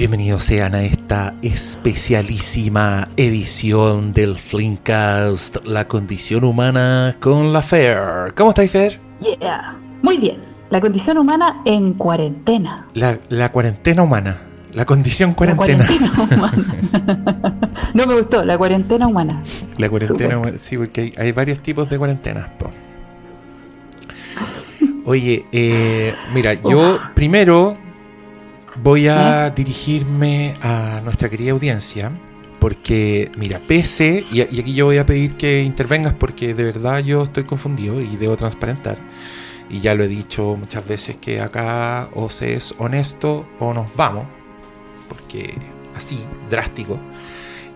Bienvenidos sean a esta especialísima edición del Flinkcast, la condición humana con la Fer. ¿Cómo estáis, Fer? Yeah, muy bien. La condición humana en cuarentena. La, la cuarentena humana. La condición cuarentena. La cuarentena humana. no me gustó, la cuarentena humana. La cuarentena humana, sí, porque hay, hay, varios tipos de cuarentenas. Po. Oye, eh, mira, yo primero voy a dirigirme a nuestra querida audiencia. Porque, mira, pese, y, y, aquí yo voy a pedir que intervengas porque de verdad yo estoy confundido y debo transparentar. Y ya lo he dicho muchas veces que acá o se es honesto o nos vamos. Porque así, drástico.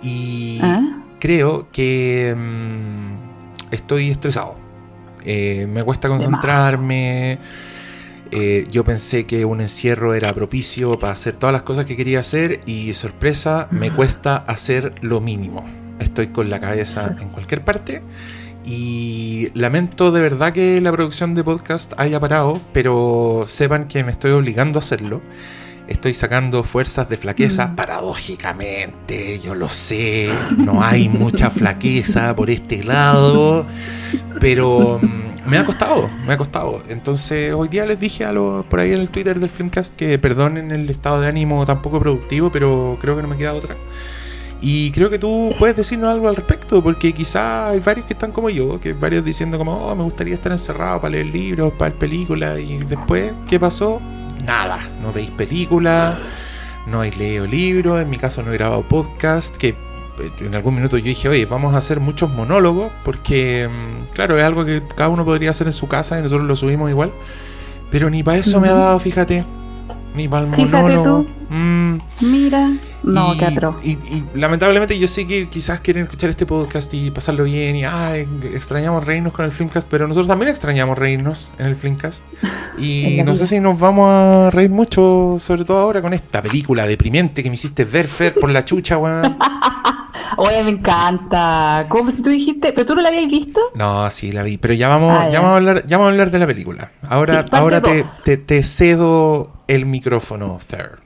Y ¿Ah? creo que mmm, estoy estresado. Eh, me cuesta concentrarme. Eh, yo pensé que un encierro era propicio para hacer todas las cosas que quería hacer y sorpresa, me cuesta hacer lo mínimo. Estoy con la cabeza en cualquier parte y lamento de verdad que la producción de podcast haya parado, pero sepan que me estoy obligando a hacerlo. Estoy sacando fuerzas de flaqueza, mm. paradójicamente, yo lo sé, no hay mucha flaqueza por este lado, pero me ha costado, me ha costado. Entonces, hoy día les dije a los por ahí en el Twitter del Filmcast que perdonen el estado de ánimo tan poco productivo, pero creo que no me queda otra. Y creo que tú puedes decirnos algo al respecto, porque quizás hay varios que están como yo, que varios diciendo como, oh, me gustaría estar encerrado para leer libros, para ver películas, y después, ¿qué pasó? Nada, no veis películas, no hay leído libros, en mi caso no he grabado podcast, que en algún minuto yo dije, oye, vamos a hacer muchos monólogos, porque, claro, es algo que cada uno podría hacer en su casa y nosotros lo subimos igual. Pero ni para eso me ha dado, fíjate. Ni para el monólogo. Mm. Mira. No, y, qué atroz. Y, y, lamentablemente yo sé que quizás quieren escuchar este podcast y pasarlo bien y ay, extrañamos reírnos con el Flimcast, pero nosotros también extrañamos reírnos en el Flimcast. Y no sé si nos vamos a reír mucho, sobre todo ahora con esta película deprimente que me hiciste ver, Fer, por la chucha, weón. Oye, me encanta. ¿Cómo si tú dijiste? ¿Pero tú no la habías visto? No, sí, la vi. Pero ya vamos, ah, ya. ya vamos, a, hablar, ya vamos a hablar de la película. Ahora, sí, ahora te, te, te cedo el micrófono, Fer.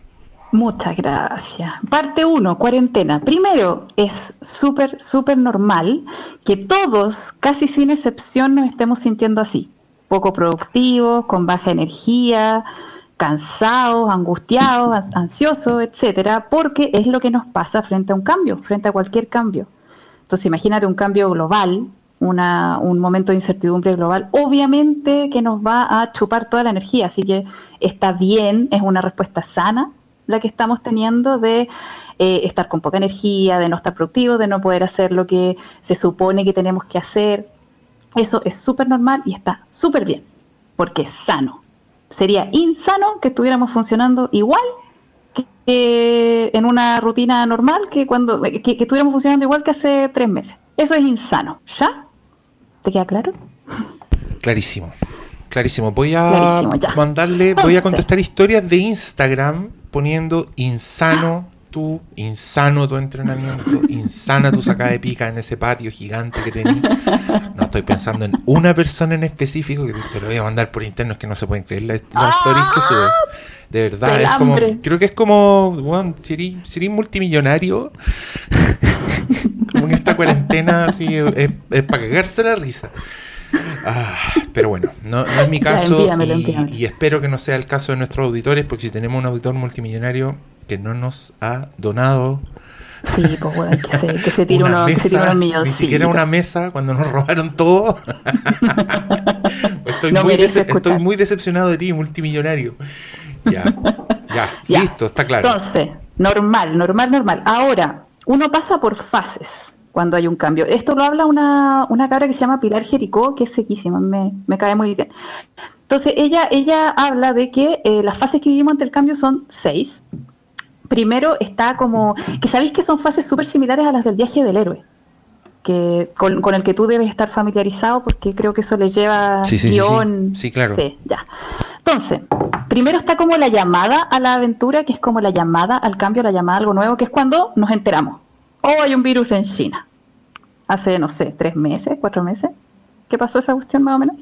Muchas gracias. Parte 1, cuarentena. Primero, es súper, súper normal que todos, casi sin excepción, nos estemos sintiendo así. Poco productivos, con baja energía, cansados, angustiados, ansiosos, etcétera, porque es lo que nos pasa frente a un cambio, frente a cualquier cambio. Entonces, imagínate un cambio global, una, un momento de incertidumbre global, obviamente que nos va a chupar toda la energía, así que está bien, es una respuesta sana la que estamos teniendo de eh, estar con poca energía, de no estar productivo, de no poder hacer lo que se supone que tenemos que hacer. Eso es súper normal y está súper bien, porque es sano. Sería insano que estuviéramos funcionando igual que en una rutina normal que cuando que, que estuviéramos funcionando igual que hace tres meses. Eso es insano. ¿Ya? ¿Te queda claro? Clarísimo. Clarísimo. Voy a Clarísimo, mandarle, Entonces, voy a contestar historias de Instagram poniendo insano tu, insano tu entrenamiento, insana tu sacada de pica en ese patio gigante que tenías. No estoy pensando en una persona en específico que te, lo voy a mandar por interno, es que no se pueden creer las, las stories que sube. De verdad, es como, creo que es como, bueno, si eres, multimillonario, como en esta cuarentena, así, es, es para cagarse la risa. Ah, pero bueno, no, no, es mi caso y, espero que no sea el caso de nuestros auditores, porque si tenemos un auditor multimillonario que no nos ha donado. Sí, pues bueno, que se, que se tire uno, mesa, que se tire unos millones. Ni siquiera una mesa cuando nos robaron todo. estoy, no muy estoy muy decepcionado de ti, multimillonario. Ya, ya, ya, listo, está claro. Entonces, normal, normal, normal. Ahora, uno pasa por fases cuando hay un cambio. Esto lo habla una, una cabra que se llama Pilar Jericó, que es sequísima, me, me cae muy bien. Entonces, ella, ella habla de que eh, las fases que vivimos ante el cambio son seis. Primero está como, que sabéis que son fases súper similares a las del viaje del héroe, que con, con, el que tú debes estar familiarizado porque creo que eso le lleva sí, sí, guion. Sí, sí. sí, claro. Sí, ya. Entonces, primero está como la llamada a la aventura, que es como la llamada al cambio, la llamada a algo nuevo, que es cuando nos enteramos. Oh, hay un virus en China hace, no sé, tres meses, cuatro meses, que pasó esa cuestión más o menos.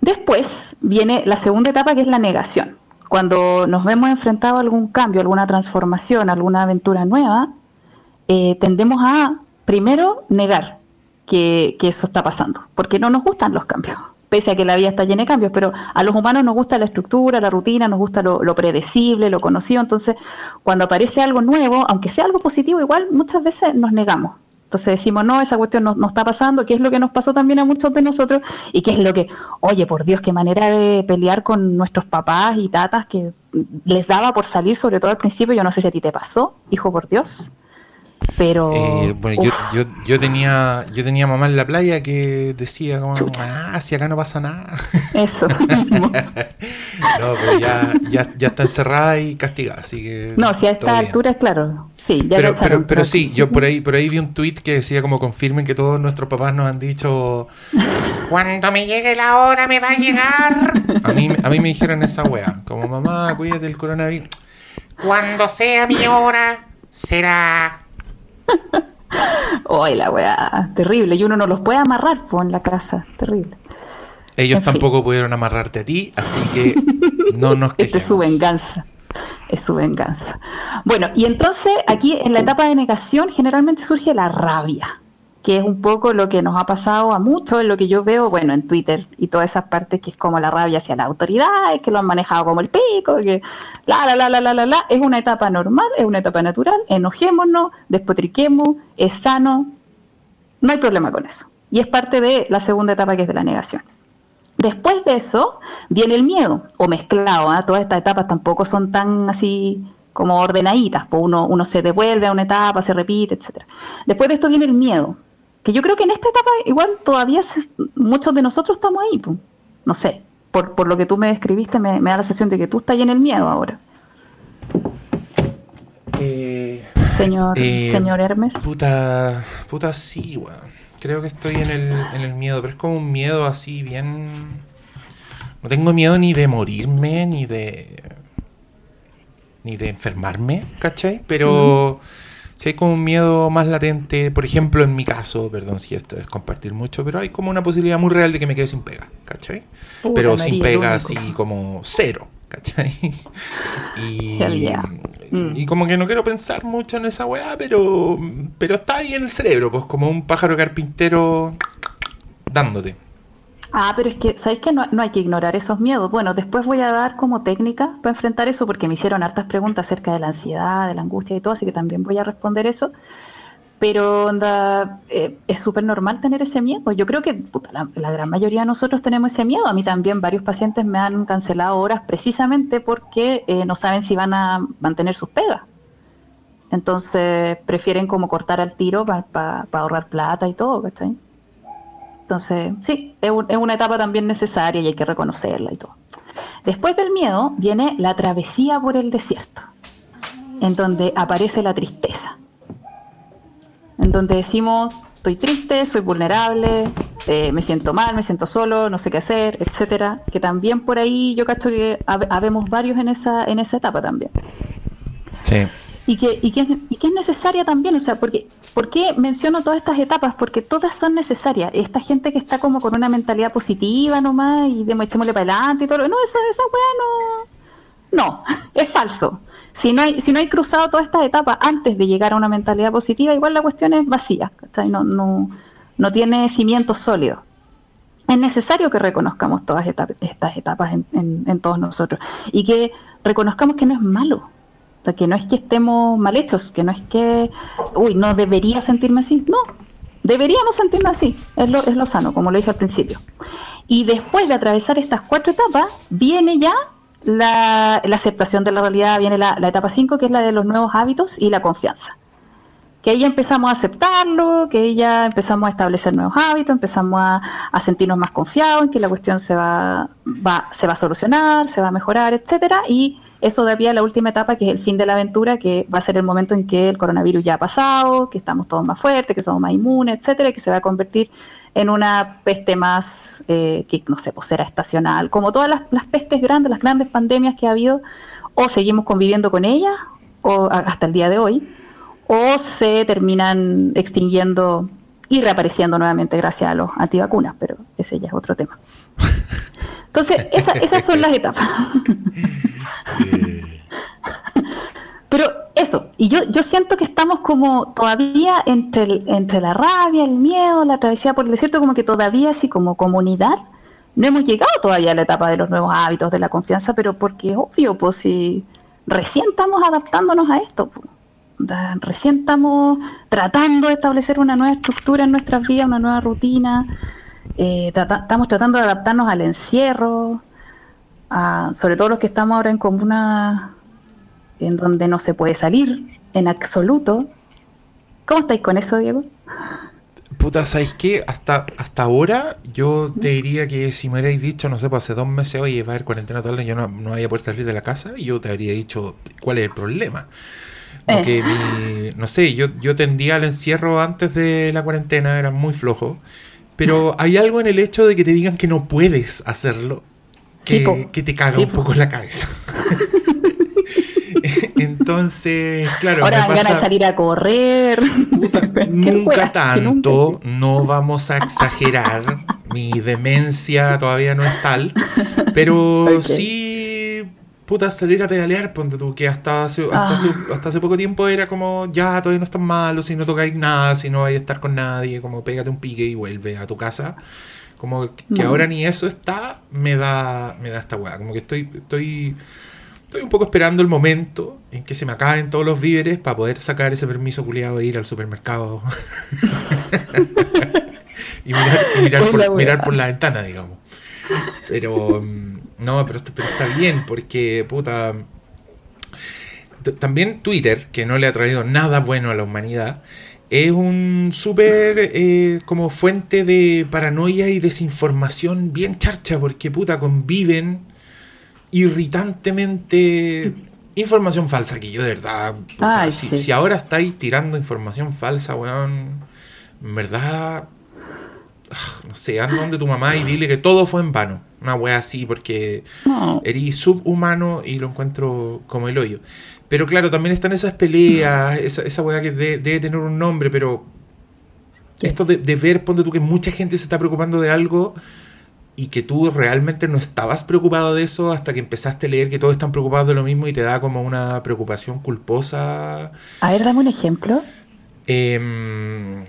Después viene la segunda etapa que es la negación. cuando nos vemos enfrentados a algún cambio, alguna transformación, alguna aventura nueva, eh, tendemos a, primero, negar que, eso está pasando, porque no nos gustan los cambios, pese a que la vida está llena de cambios, pero a los humanos nos gusta la estructura, la rutina, nos gusta lo, lo predecible, lo conocido, entonces cuando aparece algo nuevo, aunque sea algo positivo, igual muchas veces nos negamos. Entonces decimos, no, esa cuestión no, está pasando, que es lo que nos pasó también a muchos de nosotros y que es lo que, oye, por Dios, qué manera de pelear con nuestros papás y tatas que les daba por salir, sobre todo al principio, yo no sé si a ti te pasó, hijo por Dios, pero. Eh, bueno, yo, yo, yo, tenía, yo tenía mamá en la playa que decía, como, ah, si acá no pasa nada. Eso no, pero ya, ya, ya está encerrada y castigada, así que. No, si a esta altura es claro. Sí, ya pero, pero, pero, sí, yo por ahí, por ahí vi un tweet que decía como confirmen que todos nuestros papás nos han dicho cuando me llegue la hora me va a llegar. A mí, a mí me dijeron esa wea, como mamá, cuídate del coronavirus. Cuando sea mi hora, será Ay, la weá, terrible. Y uno no los puede amarrar pues, en la casa, terrible. Ellos tampoco pudieron amarrarte a ti, así que no nos quejemos. Esta es su venganza. Es su venganza. Bueno, y entonces aquí en la etapa de negación generalmente surge la rabia que es un poco lo que nos ha pasado a muchos, lo que yo veo, bueno, en Twitter y todas esas partes que es como la rabia hacia las autoridades, que lo han manejado como el pico, que la, la, la, la, la, la, la, es una etapa normal, es una etapa natural, enojémonos, despotriquemos, es sano, no hay problema con eso. Y es parte de la segunda etapa que es de la negación. Después de eso viene el miedo, o mezclado, ¿eh? todas estas etapas tampoco son tan así como ordenaditas, pues uno, uno se devuelve a una etapa, se repite, etcétera. Después de esto viene el miedo, que yo creo que en esta etapa igual todavía muchos de nosotros estamos ahí, pues. no sé, por, por lo que tú me describiste me, da la sensación de que tú estás ahí en el miedo ahora. Eh, señor, eh, señor Hermes. Puta, puta sí, weón. Creo que estoy en el, en el miedo, pero es como un miedo así bien... No tengo miedo ni de morirme, ni de... ni de enfermarme, ¿cachai? Pero... Si hay como un miedo más latente, por ejemplo, en mi caso, perdón si esto es compartir mucho, pero hay como una posibilidad muy real de que me quede sin pega, ¿cachai? pero sin pega así como cero, ¿cachai? Y, mm. y, como que no quiero pensar mucho en esa weá, pero, pero está ahí en el cerebro, pues como un pájaro carpintero dándote. Ah, pero es que, ¿sabéis que no, hay que ignorar esos miedos? Bueno, después voy a dar como técnica para enfrentar eso, porque me hicieron hartas preguntas acerca de la ansiedad, de la angustia y todo, así que también voy a responder eso. Pero eh, es súper normal tener ese miedo. Yo creo que la, gran mayoría de nosotros tenemos ese miedo. A mí también varios pacientes me han cancelado horas precisamente porque eh, no saben si van a mantener sus pegas. Entonces prefieren como cortar al tiro para ahorrar plata y todo, ¿cachai? Entonces, sí, es, una etapa también necesaria y hay que reconocerla y todo. Después del miedo viene la travesía por el desierto, en donde aparece la tristeza, en donde decimos, estoy triste, soy vulnerable, eh, me siento mal, me siento solo, no sé qué hacer, etcétera, que también por ahí yo cacho que habemos varios en esa, en esa etapa también. Sí y que, y que, y que es necesaria también, o sea, porque, ¿por qué menciono todas estas etapas? Porque todas son necesarias. Esta gente que está como con una mentalidad positiva nomás y de echémosle para adelante y todo, no, esa, esa weá no, es falso. Si no, hay, si no hay cruzado todas estas etapas antes de llegar a una mentalidad positiva, igual la cuestión es vacía, No, no, no tiene cimientos sólidos. Es necesario que reconozcamos todas estas etapas en, en todos nosotros y que reconozcamos que no es malo que no es que estemos mal hechos, que no es que, uy, no debería sentirme así. No, deberíamos sentirme así. Es lo, es lo sano, como lo dije al principio. Y después de atravesar estas cuatro etapas, viene ya la, aceptación de la realidad, viene la, etapa 5, que es la de los nuevos hábitos y la confianza. Que ahí empezamos a aceptarlo, que ya empezamos a establecer nuevos hábitos, empezamos a, a sentirnos más confiados en que la cuestión se va, va, se va a solucionar, se va a mejorar, etcétera, y eso da pie a la última etapa, que es el fin de la aventura, que va a ser el momento en que el coronavirus ya ha pasado, que estamos todos más fuertes, que somos más inmunes, etcétera, y que se va a convertir en una peste más, eh, que no sé, pues será estacional. Como todas las, pestes grandes, las grandes pandemias que ha habido, o seguimos conviviendo con ellas, o hasta el día de hoy, o se terminan extinguiendo y reapareciendo nuevamente gracias a los antivacunas, pero ese ya es otro tema. Entonces, esas son las etapas. Eh. Pero eso, y yo, yo siento que estamos como todavía entre, entre la rabia, el miedo, la travesía por el desierto, como que todavía así como comunidad, no hemos llegado todavía a la etapa de los nuevos hábitos, de la confianza, pero porque es obvio, pues si recién estamos adaptándonos a esto, pues, recién estamos tratando de establecer una nueva estructura en nuestras vidas, una nueva rutina, eh, estamos tratando de adaptarnos al encierro, sobre todo los que estamos ahora en comuna en donde no se puede salir en absoluto. ¿Cómo estáis con eso, Diego? Puta, ¿sabéis qué? Hasta, hasta ahora yo te diría que si me hubierais dicho, no sé, pues hace dos meses, oye, va a haber cuarentena total, yo no, no voy a poder salir de la casa, y yo te habría dicho cuál es el problema. Porque eh. no sé, yo, yo tendía al encierro antes de la cuarentena, era muy flojo, pero hay algo en el hecho de que te digan que no puedes hacerlo, que, que te caga un poco la cabeza. Entonces, claro. Ahora me pasa, de salir a correr. nunca tanto, no vamos a exagerar. Mi demencia todavía no es tal. Pero sí, puta, salir a pedalear, ponte tú, que hasta hace, hasta, hace, ah. hasta hace poco tiempo era como, ya, todavía no estás malo, si no tocáis nada, si no vais a estar con nadie, como pégate un pique y vuelve a tu casa. Como que ahora ni eso está, me da, me da esta weá. Como que estoy, estoy Estoy un poco esperando el momento en que se me acaben todos los víveres para poder sacar ese permiso culiado de ir al supermercado y mirar, por, la ventana, digamos. Pero mm, no, pero, pero está bien porque, puta, también Twitter, que no le ha traído nada bueno a la humanidad, es un súper eh, como fuente de paranoia y desinformación bien charcha, porque puta, conviven irritantemente información falsa aquí, yo de verdad. si, ahora estáis tirando información falsa, weón, en verdad. No sé, anda donde tu mamá y dile que todo fue en vano. Una wea así, porque eres subhumano y lo encuentro como el hoyo. Pero claro, también están esas peleas, esa, esa wea que debe tener un nombre, pero esto de, de, ver, ponte tú que mucha gente se está preocupando de algo y que tú realmente no estabas preocupado de eso hasta que empezaste a leer que todos están preocupados de lo mismo y te da como una preocupación culposa. A ver, dame un ejemplo. Eh,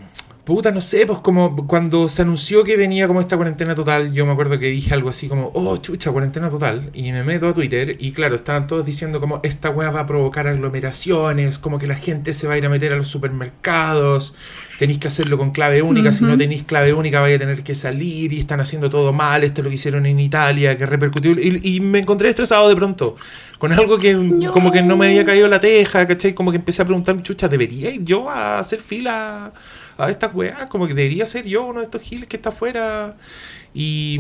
Puta, no sé, pues como cuando se anunció que venía como esta cuarentena total, yo me acuerdo que dije algo así como, oh, chucha, cuarentena total. Y me meto a Twitter y claro, estaban todos diciendo como esta weá va a provocar aglomeraciones, como que la gente se va a ir a meter a los supermercados, tenéis que hacerlo con clave única, si no tenéis clave única vais a tener que salir y están haciendo todo mal, esto es lo que hicieron en Italia, que repercutió. Y, me encontré estresado de pronto, con algo que como que no me había caído la teja, ¿cachai? Como que empecé a preguntar, chucha, ¿debería ir yo a hacer fila? A estas weas, como que debería ser yo uno de estos giles que está afuera. Y,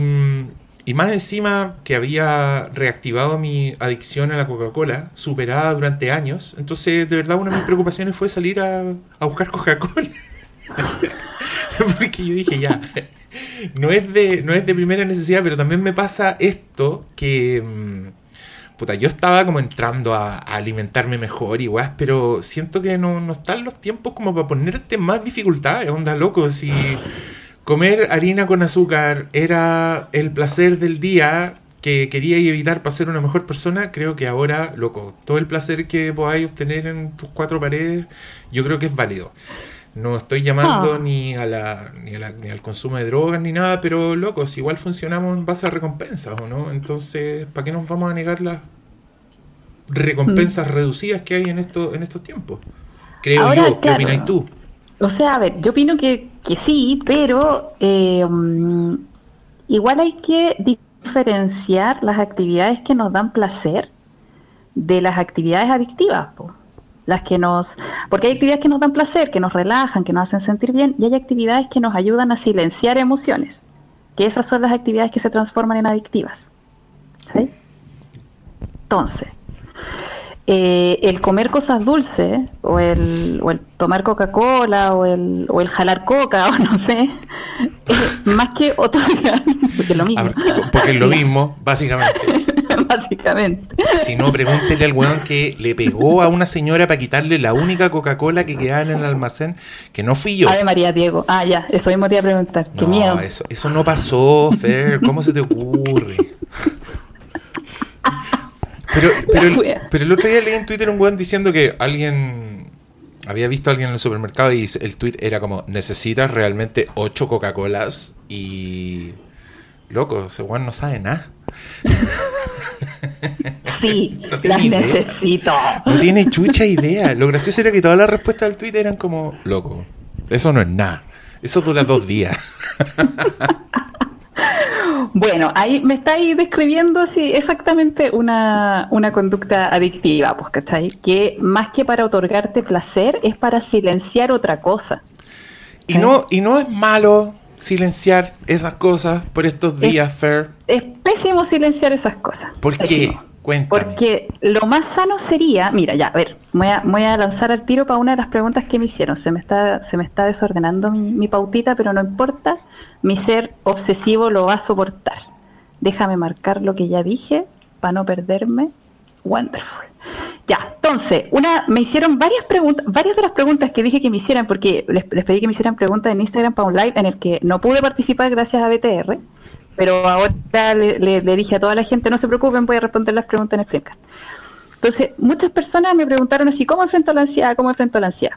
y más encima que había reactivado mi adicción a la Coca-Cola, superada durante años. Entonces, de verdad, una de mis preocupaciones fue salir a, a buscar Coca-Cola. Porque yo dije, ya, no es, de, no es de primera necesidad, pero también me pasa esto que... Puta, yo estaba como entrando a, alimentarme mejor y pero siento que no, no, están los tiempos como para ponerte más dificultades, onda loco, si comer harina con azúcar era el placer del día que quería evitar para ser una mejor persona, creo que ahora, loco, todo el placer que podáis obtener en tus cuatro paredes, yo creo que es válido. No estoy llamando ah. ni, a la, ni, a la, ni, al consumo de drogas ni nada, pero locos, igual funcionamos en base a recompensas, ¿o no? Entonces, ¿para qué nos vamos a negar las recompensas mm. reducidas que hay en, esto, en estos tiempos? Creo yo, ¿qué opináis tú? O sea, a ver, yo opino que, que sí, pero eh, mm, igual hay que diferenciar las actividades que nos dan placer de las actividades adictivas. Po las que nos, porque hay actividades que nos dan placer, que nos relajan, que nos hacen sentir bien, y hay actividades que nos ayudan a silenciar emociones, que esas son las actividades que se transforman en adictivas. ¿sí? Entonces, eh, el comer cosas dulces, o el, o el tomar Coca-Cola, o el, o el jalar coca, o no sé, más que otorgar, porque es lo mismo. porque es lo mismo, básicamente. básicamente. Si no, pregúntele al weón que le pegó a una señora para quitarle la única Coca-Cola que quedaba en el almacén, que no fui yo. Ave María Diego. Ah, ya, eso mismo te iba a preguntar. Qué miedo. Eso, eso no pasó, Fer. ¿Cómo se te ocurre? Pero, pero, el, otro día leí en Twitter un buen diciendo que alguien había visto a alguien en el supermercado y el tweet era como, necesitas realmente ocho Coca-Colas y... Loco, ese weón no sabe nada. Sí, no las necesito. No tiene chucha idea. Lo gracioso era que todas las respuestas del tweet eran como, loco, eso no es nada. Eso dura dos días. Bueno, ahí me estáis describiendo así exactamente una, una conducta adictiva, pues, ¿cachai? Que más que para otorgarte placer, es para silenciar otra cosa. Y no, y no es malo silenciar esas cosas por estos días, Fer. Es pésimo silenciar esas cosas. ¿Por qué? Porque lo más sano sería, mira, ya, a ver, voy a, voy a lanzar al tiro para una de las preguntas que me hicieron. Se me está, se me está desordenando mi, pautita, pero no importa, mi ser obsesivo lo va a soportar. Déjame marcar lo que ya dije para no perderme. Wonderful. Ya, entonces, una, me hicieron varias preguntas, varias de las preguntas que dije que me hicieran, porque les, les pedí que me hicieran preguntas en Instagram para un live en el que no pude participar gracias a BTR pero ahora le, dije a toda la gente, no se preocupen, voy a responder las preguntas en el Framecast. Entonces, muchas personas me preguntaron así, ¿cómo enfrento la ansiedad? ¿Cómo enfrento la ansiedad?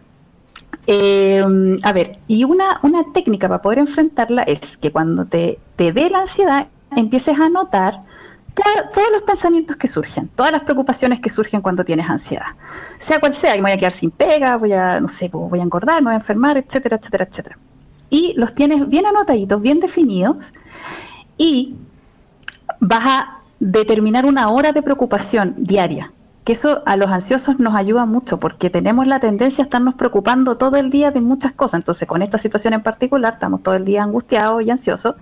Eh, a ver, y una, una técnica para poder enfrentarla es que cuando te, te dé la ansiedad, empieces a notar todos los pensamientos que surgen, todas las preocupaciones que surgen cuando tienes ansiedad. Sea cual sea, me voy a quedar sin pega, voy a, no sé, voy a engordar, me voy a enfermar, etcétera, etcétera, etcétera. Y los tienes bien anotaditos, bien definidos, y vas a determinar una hora de preocupación diaria, que eso a los ansiosos nos ayuda mucho porque tenemos la tendencia a estarnos preocupando todo el día de muchas cosas. Entonces, con esta situación en particular, estamos todo el día angustiados y ansiosos.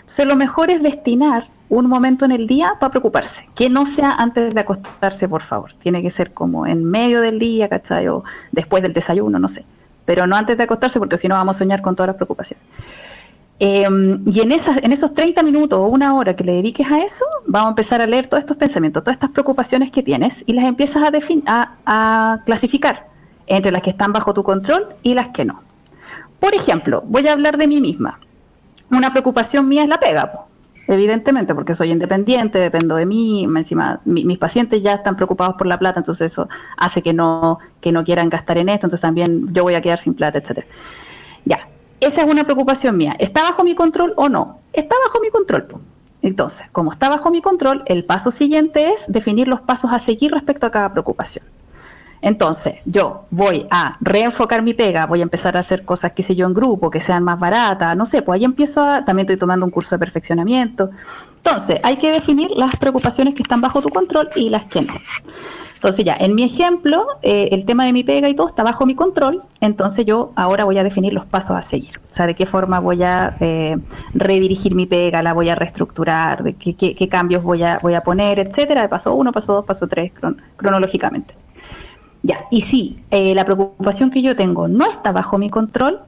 Entonces, lo mejor es destinar un momento en el día para preocuparse, que no sea antes de acostarse, por favor. Tiene que ser como en medio del día, ¿cachai? O después del desayuno, no sé. Pero no antes de acostarse porque si no vamos a soñar con todas las preocupaciones. Em, y en, esos 30 minutos o una hora que le dediques a eso, vamos a empezar a leer todos estos pensamientos, todas estas preocupaciones que tienes y las empiezas a, a, a clasificar entre las que están bajo tu control y las que no. Por ejemplo, voy a hablar de mí misma. Una preocupación mía es la pega, evidentemente, porque soy independiente, dependo de mí, encima mis pacientes ya están preocupados por la plata, entonces eso hace que no, que no quieran gastar en esto, entonces también yo voy a quedar sin plata, etcétera. Ya, esa es una preocupación mía. ¿Está bajo mi control o no? Está bajo mi control. Entonces, como está bajo mi control, el paso siguiente es definir los pasos a seguir respecto a cada preocupación. Entonces, yo voy a reenfocar mi pega, voy a empezar a hacer cosas, que sé yo, en grupo, que sean más baratas, no sé, pues ahí empiezo a, también estoy tomando un curso de perfeccionamiento. Entonces, hay que definir las preocupaciones que están bajo tu control y las que no. Entonces ya, en mi ejemplo, eh, el tema de mi pega y todo está bajo mi control, entonces yo ahora voy a definir los pasos a seguir. O sea, de qué forma voy a eh, redirigir mi pega, la voy a reestructurar, de qué, cambios voy a, voy a poner, etcétera, de paso uno, paso dos, paso tres, cronológicamente. Ya, y si eh, la preocupación que yo tengo no está bajo mi control,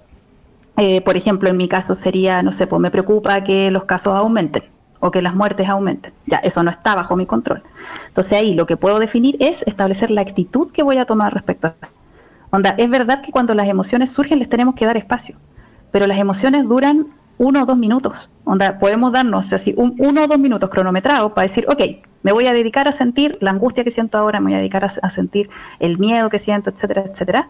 por ejemplo, en mi caso sería, no sé, pues me preocupa que los casos aumenten o que las muertes aumenten. Ya, eso no está bajo mi control. Entonces ahí lo que puedo definir es establecer la actitud que voy a tomar respecto a Onda, es verdad que cuando las emociones surgen les tenemos que dar espacio, pero las emociones duran uno o dos minutos. Onda, podemos darnos así un, uno o dos minutos cronometrados para decir, ok, me voy a dedicar a sentir la angustia que siento ahora, me voy a dedicar a sentir el miedo que siento, etcétera, etcétera.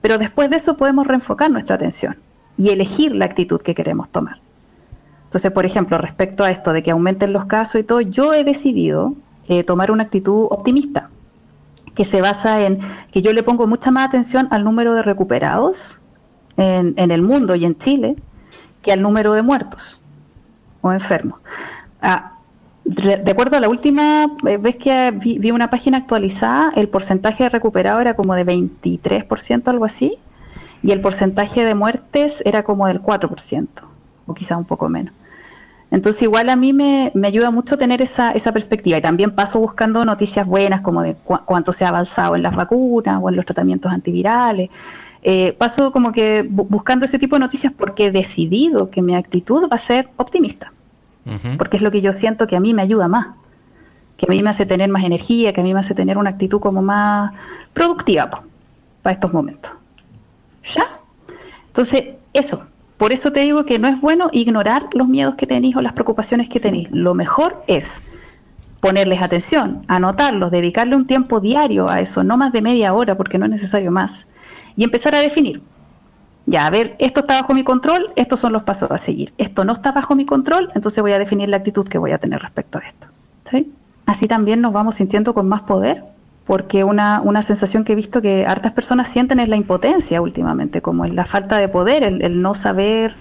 Pero después de eso podemos reenfocar nuestra atención y elegir la actitud que queremos tomar. Entonces, por ejemplo, respecto a esto de que aumenten los casos y todo, yo he decidido eh, tomar una actitud optimista, que se basa en que yo le pongo mucha más atención al número de recuperados en, el mundo y en Chile que al número de muertos o enfermos. Ah, de acuerdo a la última eh, vez que vi, una página actualizada, el porcentaje de recuperados era como de 23%, algo así, y el porcentaje de muertes era como del 4%, o quizá un poco menos. Entonces igual a mí me, ayuda mucho tener esa, esa perspectiva y también paso buscando noticias buenas como de cuánto se ha avanzado en las vacunas o en los tratamientos antivirales. Eh, paso como que buscando ese tipo de noticias porque he decidido que mi actitud va a ser optimista, porque es lo que yo siento que a mí me ayuda más, que a mí me hace tener más energía, que a mí me hace tener una actitud como más productiva para estos momentos. ¿Ya? Entonces, eso, por eso te digo que no es bueno ignorar los miedos que tenéis o las preocupaciones que tenéis. Lo mejor es ponerles atención, anotarlos, dedicarle un tiempo diario a eso, no más de media hora porque no es necesario más, y empezar a definir. Ya, a ver, esto está bajo mi control, estos son los pasos a seguir. Esto no está bajo mi control, entonces voy a definir la actitud que voy a tener respecto a esto. Así también nos vamos sintiendo con más poder, porque una, una sensación que he visto que hartas personas sienten es la impotencia últimamente, como la falta de poder, el, no saber,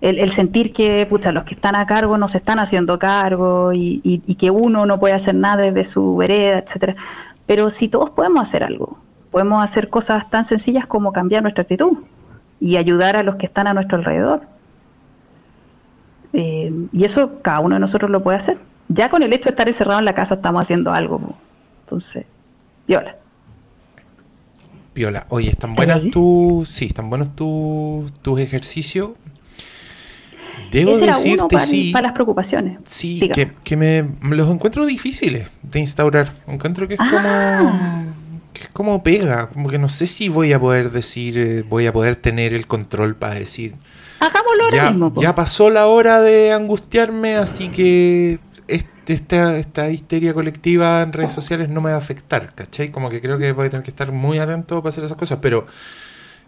el, sentir que pucha, los que están a cargo no se están haciendo cargo y, y que uno no puede hacer nada desde su vereda, etcétera. Pero si todos podemos hacer algo, podemos hacer cosas tan sencillas como cambiar nuestra actitud y ayudar a los que están a nuestro alrededor. Eh, y eso cada uno de nosotros lo puede hacer. Ya con el hecho de estar encerrado en la casa estamos haciendo algo. Entonces, viola. Viola, oye, ¿están buenas tus, sí, están buenos tus ejercicios? Debo decirte, sí. Para las preocupaciones. Sí, que, me los encuentro difíciles de instaurar. Encuentro que es como ah que como pega, como que no sé si voy a poder decir, eh, voy a poder tener el control para decir. Hagámoslo ahora ya, mismo. Ya pasó la hora de angustiarme, así que esta, esta histeria colectiva en redes sociales no me va a afectar, ¿cachai? Como que creo que voy a tener que estar muy atento para hacer esas cosas, pero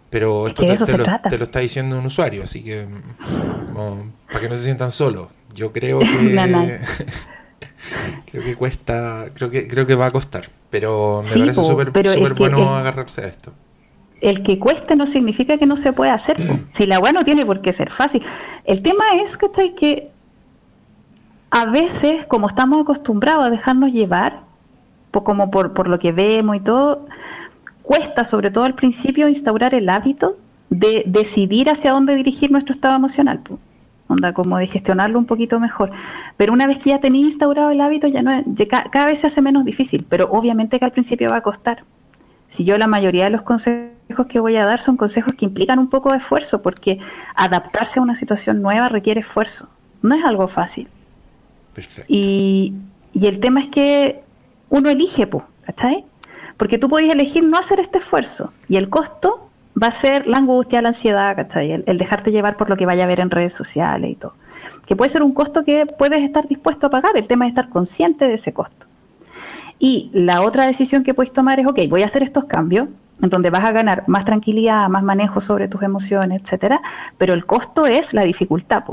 pero esto te, lo, está diciendo un usuario, así que para que no se sientan solos. Yo creo que creo que cuesta, creo que creo que va a costar, pero me parece súper bueno agarrarse a esto. El que cueste no significa que no se pueda hacer. si la agua no tiene por qué ser fácil. El tema es que a veces, como estamos acostumbrados a dejarnos llevar, como por, por lo que vemos y todo, cuesta, sobre todo al principio, instaurar el hábito de decidir hacia dónde dirigir nuestro estado emocional onda como de gestionarlo un poquito mejor. Pero una vez que ya tenéis instaurado el hábito, ya no es, cada vez se hace menos difícil, pero obviamente que al principio va a costar. Si yo la mayoría de los consejos que voy a dar son consejos que implican un poco de esfuerzo, porque adaptarse a una situación nueva requiere esfuerzo. No es algo fácil. Perfecto. Y, y el tema es que uno elige, pues, ¿cachai? Porque tú podés elegir no hacer este esfuerzo y el costo va a ser la angustia, la ansiedad, ¿cachai? El, dejarte llevar por lo que vaya a ver en redes sociales y todo. Que puede ser un costo que puedes estar dispuesto a pagar. El tema es estar consciente de ese costo. Y la otra decisión que puedes tomar es, ok, voy a hacer estos cambios, en donde vas a ganar más tranquilidad, más manejo sobre tus emociones, etcétera, pero el costo es la dificultad.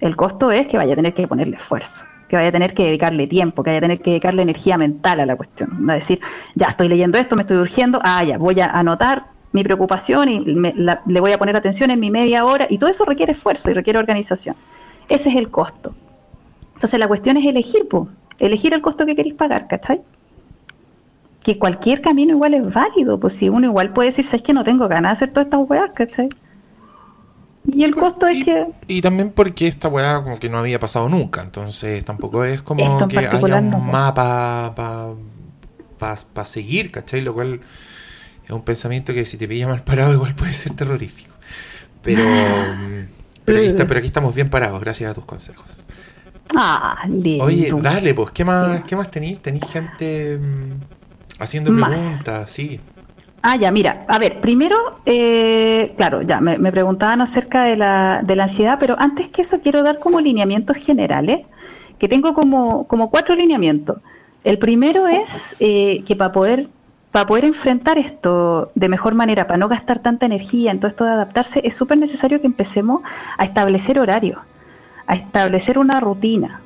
El costo es que vaya a tener que ponerle esfuerzo, que vaya a tener que dedicarle tiempo, que vaya a tener que dedicarle energía mental a la cuestión. A decir, ya estoy leyendo esto, me estoy urgiendo, ah, ya, voy a anotar mi preocupación y le voy a poner atención en mi media hora y todo eso requiere esfuerzo y requiere organización. Ese es el costo. Entonces la cuestión es elegir, pues, elegir el costo que queréis pagar, ¿cachai? Que cualquier camino igual es válido, pues si uno igual puede decir, sabes que no tengo ganas de hacer todas estas weas, ¿cachai? Y el costo es que... Y también porque esta weá como que no había pasado nunca, entonces tampoco es como que haya un mapa para pa, seguir, ¿cachai? Lo cual es un pensamiento que si te pilla mal parado igual puede ser terrorífico. Pero, pero, aquí, estamos bien parados gracias a tus consejos. Ah, Oye, dale, pues, ¿qué más, ¿qué más tenéis? ¿Tenéis gente mm, haciendo preguntas? Sí. Ah, ya, mira, a ver, primero, eh, claro, ya, me, preguntaban acerca de la, de la ansiedad, pero antes que eso quiero dar como lineamientos generales, que tengo como, como cuatro lineamientos. El primero es eh, que para poder para poder enfrentar esto de mejor manera, para no gastar tanta energía en todo esto de adaptarse, es súper necesario que empecemos a establecer horarios, a establecer una rutina.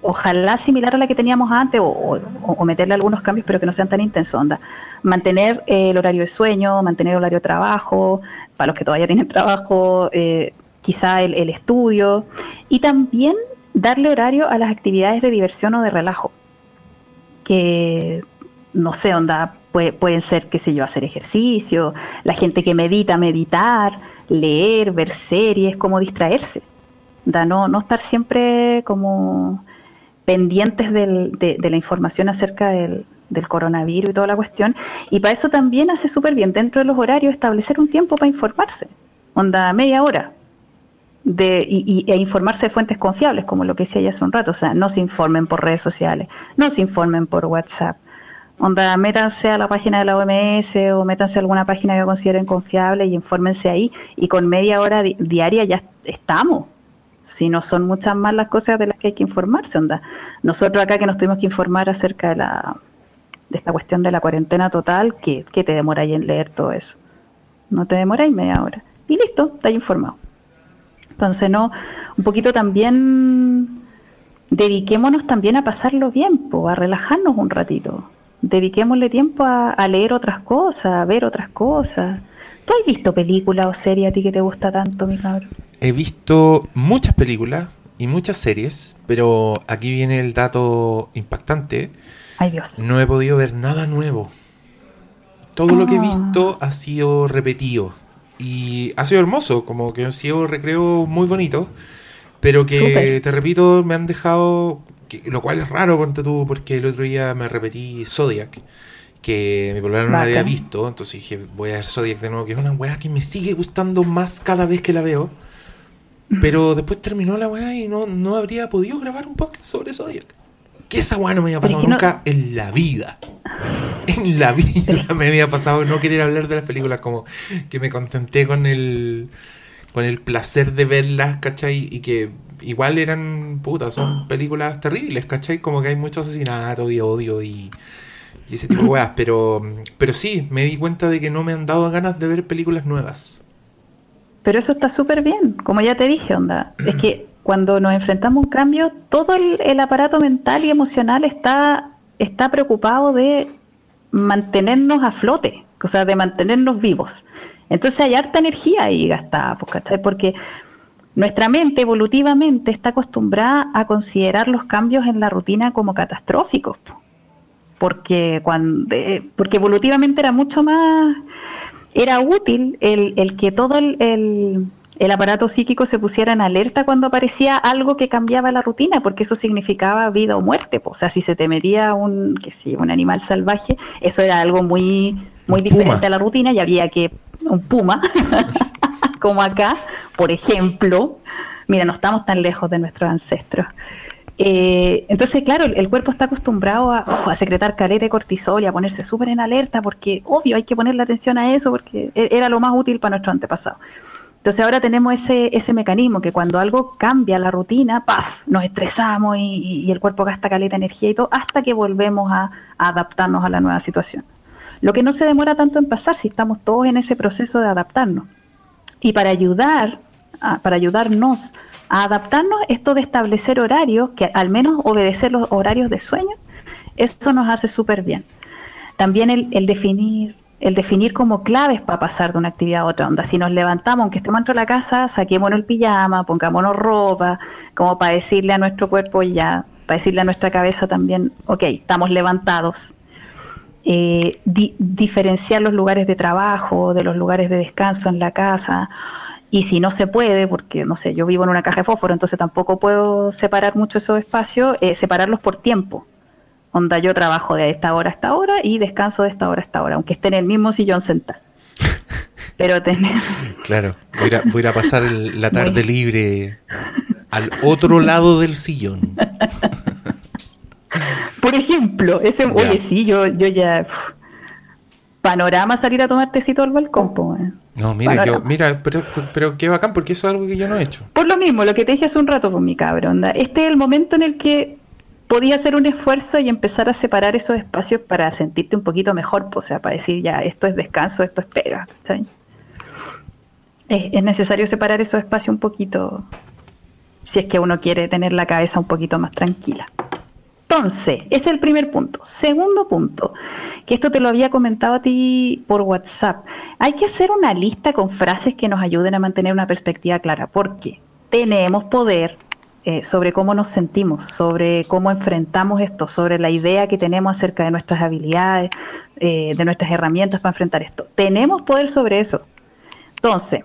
Ojalá similar a la que teníamos antes o, meterle algunos cambios, pero que no sean tan intensos. Onda. Mantener eh, el horario de sueño, mantener el horario de trabajo, para los que todavía tienen trabajo, eh, quizá el, el estudio, y también darle horario a las actividades de diversión o de relajo que no sé, onda, puede, pueden ser, qué sé yo, hacer ejercicio, la gente que medita, meditar, leer, ver series, como distraerse. Da, no, no estar siempre como pendientes de, la información acerca del, del, coronavirus y toda la cuestión. Y para eso también hace súper bien dentro de los horarios establecer un tiempo para informarse. Onda, media hora. De, y, e informarse de fuentes confiables, como lo que decía ya hace un rato. O sea, no se informen por redes sociales, no se informen por WhatsApp, Onda, métanse a la página de la OMS o métanse a alguna página que consideren confiable y infórmense ahí. Y con media hora diaria ya estamos. Si no son muchas más las cosas de las que hay que informarse, onda. Nosotros acá que nos tuvimos que informar acerca de la de esta cuestión de la cuarentena total, ¿qué, qué te demoráis en leer todo eso? No te demoráis media hora. Y listo, estás informado. Entonces, no, un poquito también dediquémonos también a pasarlo bien, a relajarnos un ratito. Dediquémosle tiempo a, leer otras cosas, a ver otras cosas. ¿Tú has visto películas o series a ti que te gusta tanto, mi cabrón? He visto muchas películas y muchas series, pero aquí viene el dato impactante. Ay Dios. No he podido ver nada nuevo. Todo lo que he ah. visto ha sido repetido. Y ha sido hermoso, como que han sido recreo muy bonito pero que, te repito, me han dejado, lo cual es raro, ponte tú, porque el otro día me repetí Zodiac, que mi problema no la había visto, entonces dije, voy a ver Zodiac de nuevo, que es una weá que me sigue gustando más cada vez que la veo. Pero después terminó la weá y no, no habría podido grabar un podcast sobre Zodiac. Que esa weá no me había pasado nunca en la vida. En la vida me había pasado no querer hablar de las películas, como que me contenté con el con el placer de verlas, ¿cachai? Y que igual eran, puta, son películas terribles, ¿cachai? Como que hay mucho asesinato y odio y, ese tipo de weas. Pero, pero sí, me di cuenta de que no me han dado ganas de ver películas nuevas. Pero eso está súper bien, como ya te dije, onda. Es que cuando nos enfrentamos a un cambio, todo el, el, aparato mental y emocional está, está preocupado de mantenernos a flote, o sea, de mantenernos vivos. Entonces hay harta energía ahí gastada, pues, ¿cachai? Porque nuestra mente evolutivamente está acostumbrada a considerar los cambios en la rutina como catastróficos. Porque, cuando, porque evolutivamente era mucho más, era útil el, que todo el, aparato psíquico se pusiera en alerta cuando aparecía algo que cambiaba la rutina, porque eso significaba vida o muerte. O sea, si se te metía un, que sí, un animal salvaje, eso era algo muy, muy diferente a la rutina y había que un puma, como acá, por ejemplo. Mira, no estamos tan lejos de nuestros ancestros. Eh, entonces, claro, el, cuerpo está acostumbrado a, secretar caleta de cortisol y a ponerse súper en alerta porque, obvio, hay que ponerle atención a eso porque e, era lo más útil para nuestro antepasado. Entonces ahora tenemos ese, ese mecanismo que cuando algo cambia la rutina, ¡paf! nos estresamos y, el cuerpo gasta caleta de energía y todo hasta que volvemos a adaptarnos a la nueva situación. Lo que no se demora tanto en pasar si estamos todos en ese proceso de adaptarnos. Y para ayudar, para ayudarnos a adaptarnos, esto de establecer horarios, que al menos obedecer los horarios de sueño, eso nos hace súper bien. También el, definir el definir como claves para pasar de una actividad a otra. Onda, si nos levantamos, aunque estemos dentro de la casa, saquémonos el pijama, pongámonos ropa, como para decirle a nuestro cuerpo ya, para decirle a nuestra cabeza también, ok, estamos levantados, eh, diferenciar los lugares de trabajo de los lugares de descanso en la casa. Y si no se puede, porque no sé, yo vivo en una caja de fósforo, entonces tampoco puedo separar mucho esos espacios, eh, separarlos por tiempo. Onda, yo trabajo de esta hora a esta hora y descanso de esta hora a esta hora, aunque esté en el mismo sillón sentado. Pero tener. Claro, voy a, voy a pasar la tarde libre al otro lado del sillón. Por ejemplo, ese, oye, sí, yo, yo ya. panorama salir a tomar tecito al balcón, No, mira, yo, mira, pero, pero, qué bacán, porque eso es algo que yo no he hecho. Por lo mismo, lo que te dije hace un rato con mi cabrón, este es el momento en el que podía hacer un esfuerzo y empezar a separar esos espacios para sentirte un poquito mejor, o sea, para decir ya, esto es descanso, esto es pega, es necesario separar esos espacios un poquito si es que uno quiere tener la cabeza un poquito más tranquila. Entonces, ese es el primer punto. Segundo punto, que esto te lo había comentado a ti por WhatsApp. Hay que hacer una lista con frases que nos ayuden a mantener una perspectiva clara, porque tenemos poder eh, sobre cómo nos sentimos, sobre cómo enfrentamos esto, sobre la idea que tenemos acerca de nuestras habilidades, eh, de nuestras herramientas para enfrentar esto. Tenemos poder sobre eso. Entonces,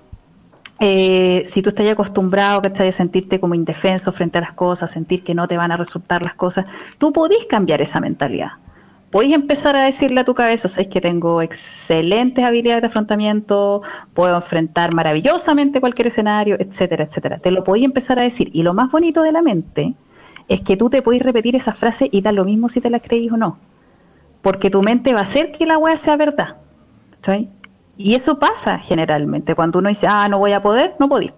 eh, si tú estás acostumbrado a sentirte como indefenso frente a las cosas, sentir que no te van a resultar las cosas, tú podés cambiar esa mentalidad. Podés empezar a decirle a tu cabeza, sabes que tengo excelentes habilidades de afrontamiento, puedo enfrentar maravillosamente cualquier escenario, etcétera, etcétera. Te lo podés empezar a decir. Y lo más bonito de la mente es que tú te podés repetir esa frase y da lo mismo si te la creís o no. Porque tu mente va a hacer que la weá sea verdad. ¿sí? Y eso pasa generalmente. Cuando uno dice, ah, no voy a poder, no podí.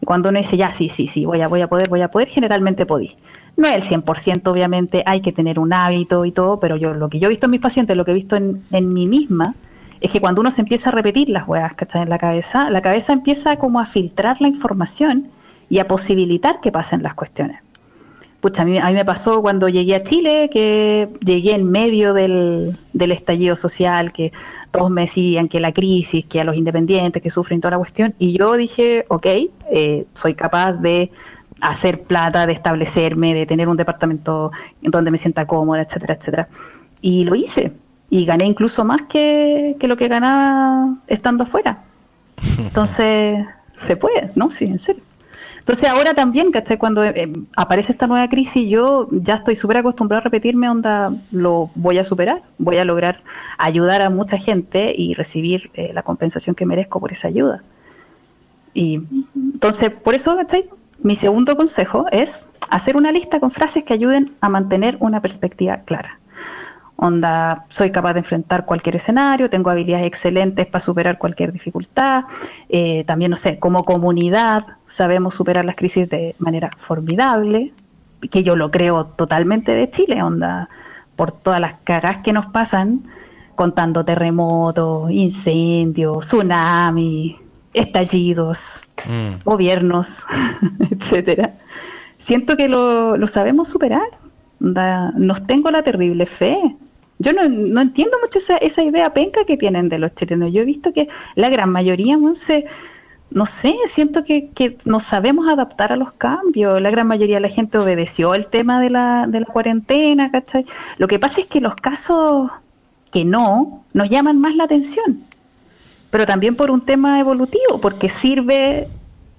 Y Cuando uno dice, ya, sí, sí, sí, voy a, voy a poder, voy a poder, generalmente podí. No es el 100%, obviamente, hay que tener un hábito y todo, pero yo lo que yo he visto en mis pacientes, lo que he visto en, en mí misma, es que cuando uno se empieza a repetir las huevas que están en la cabeza, la cabeza empieza como a filtrar la información y a posibilitar que pasen las cuestiones. Pucha, a mí, a mí me pasó cuando llegué a Chile, que llegué en medio del, del estallido social, que todos me decían que la crisis, que a los independientes, que sufren toda la cuestión, y yo dije, ok, eh, soy capaz de hacer plata, de establecerme, de tener un departamento en donde me sienta cómoda, etcétera, etcétera. Y lo hice. Y gané incluso más que, que lo que ganaba estando afuera. Entonces, se puede, ¿no? Sí, en serio. Entonces ahora también, ¿cachai? Cuando eh, aparece esta nueva crisis, yo ya estoy súper acostumbrado a repetirme, onda, lo voy a superar, voy a lograr ayudar a mucha gente y recibir eh, la compensación que merezco por esa ayuda. Y entonces, por eso, ¿cachai? Mi segundo consejo es hacer una lista con frases que ayuden a mantener una perspectiva clara. Onda, soy capaz de enfrentar cualquier escenario, tengo habilidades excelentes para superar cualquier dificultad. Eh, también, no sé, como comunidad sabemos superar las crisis de manera formidable, que yo lo creo totalmente de Chile, onda, por todas las cagas que nos pasan, contando terremotos, incendios, tsunamis, estallidos, mm. gobiernos, etcétera. Siento que lo, lo sabemos superar. Onda, nos tengo la terrible fe yo no, no entiendo mucho esa, esa, idea penca que tienen de los chilenos. Yo he visto que la gran mayoría, no sé, no sé siento que, que nos sabemos adaptar a los cambios. La gran mayoría de la gente obedeció el tema de la, de la cuarentena, ¿cachai? Lo que pasa es que los casos que no, nos llaman más la atención. Pero también por un tema evolutivo, porque sirve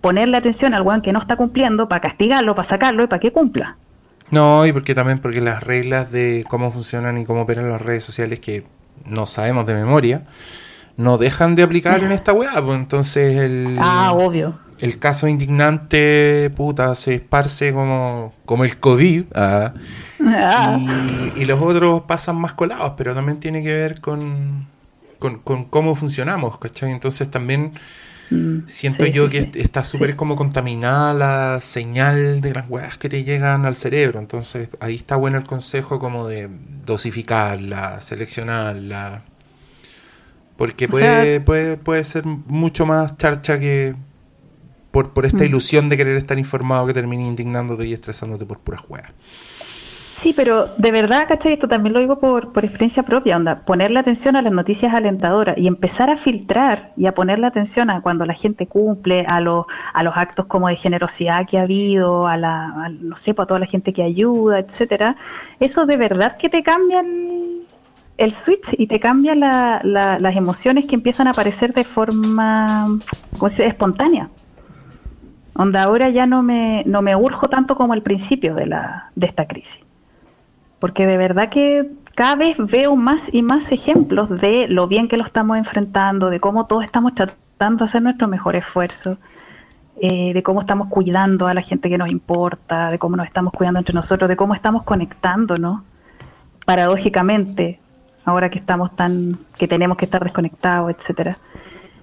ponerle atención al weón que no está cumpliendo para castigarlo, para sacarlo y para que cumpla. No, y porque también porque las reglas de cómo funcionan y cómo operan las redes sociales que no sabemos de memoria, no dejan de aplicar en esta weá, pues entonces el... Ah, obvio. El caso indignante, puta, se esparce como, como el COVID, ¿ah? Ah. Y, los otros pasan más colados, pero también tiene que ver con, con, con cómo funcionamos, ¿cachai? Entonces también Mm, Siento yo que está súper como contaminada la señal de las weas que te llegan al cerebro. Entonces ahí está bueno el consejo como de dosificarla, seleccionarla. Porque puede, puede, puede ser mucho más charcha que por, por esta mm. ilusión de querer estar informado que termine indignándote y estresándote por puras weas. Sí, pero de verdad, ¿cachai? Esto también lo digo por, por experiencia propia, onda, ponerle atención a las noticias alentadoras y empezar a filtrar y a ponerle atención a cuando la gente cumple, a los, a los actos como de generosidad que ha habido, a la, no sé, pues, a toda la gente que ayuda, etcétera. Eso de verdad que te cambia el, switch y te cambia la, las emociones que empiezan a aparecer de forma, ¿cómo se espontánea. Onda, ahora ya no me, no me urjo tanto como al principio de, la, de esta crisis porque de verdad que cada vez veo más y más ejemplos de lo bien que lo estamos enfrentando, de cómo todos estamos tratando de hacer nuestro mejor esfuerzo, eh, de cómo estamos cuidando a la gente que nos importa, de cómo nos estamos cuidando entre nosotros, de cómo estamos conectándonos, paradójicamente, ahora que estamos tan, que tenemos que estar desconectados, etcétera.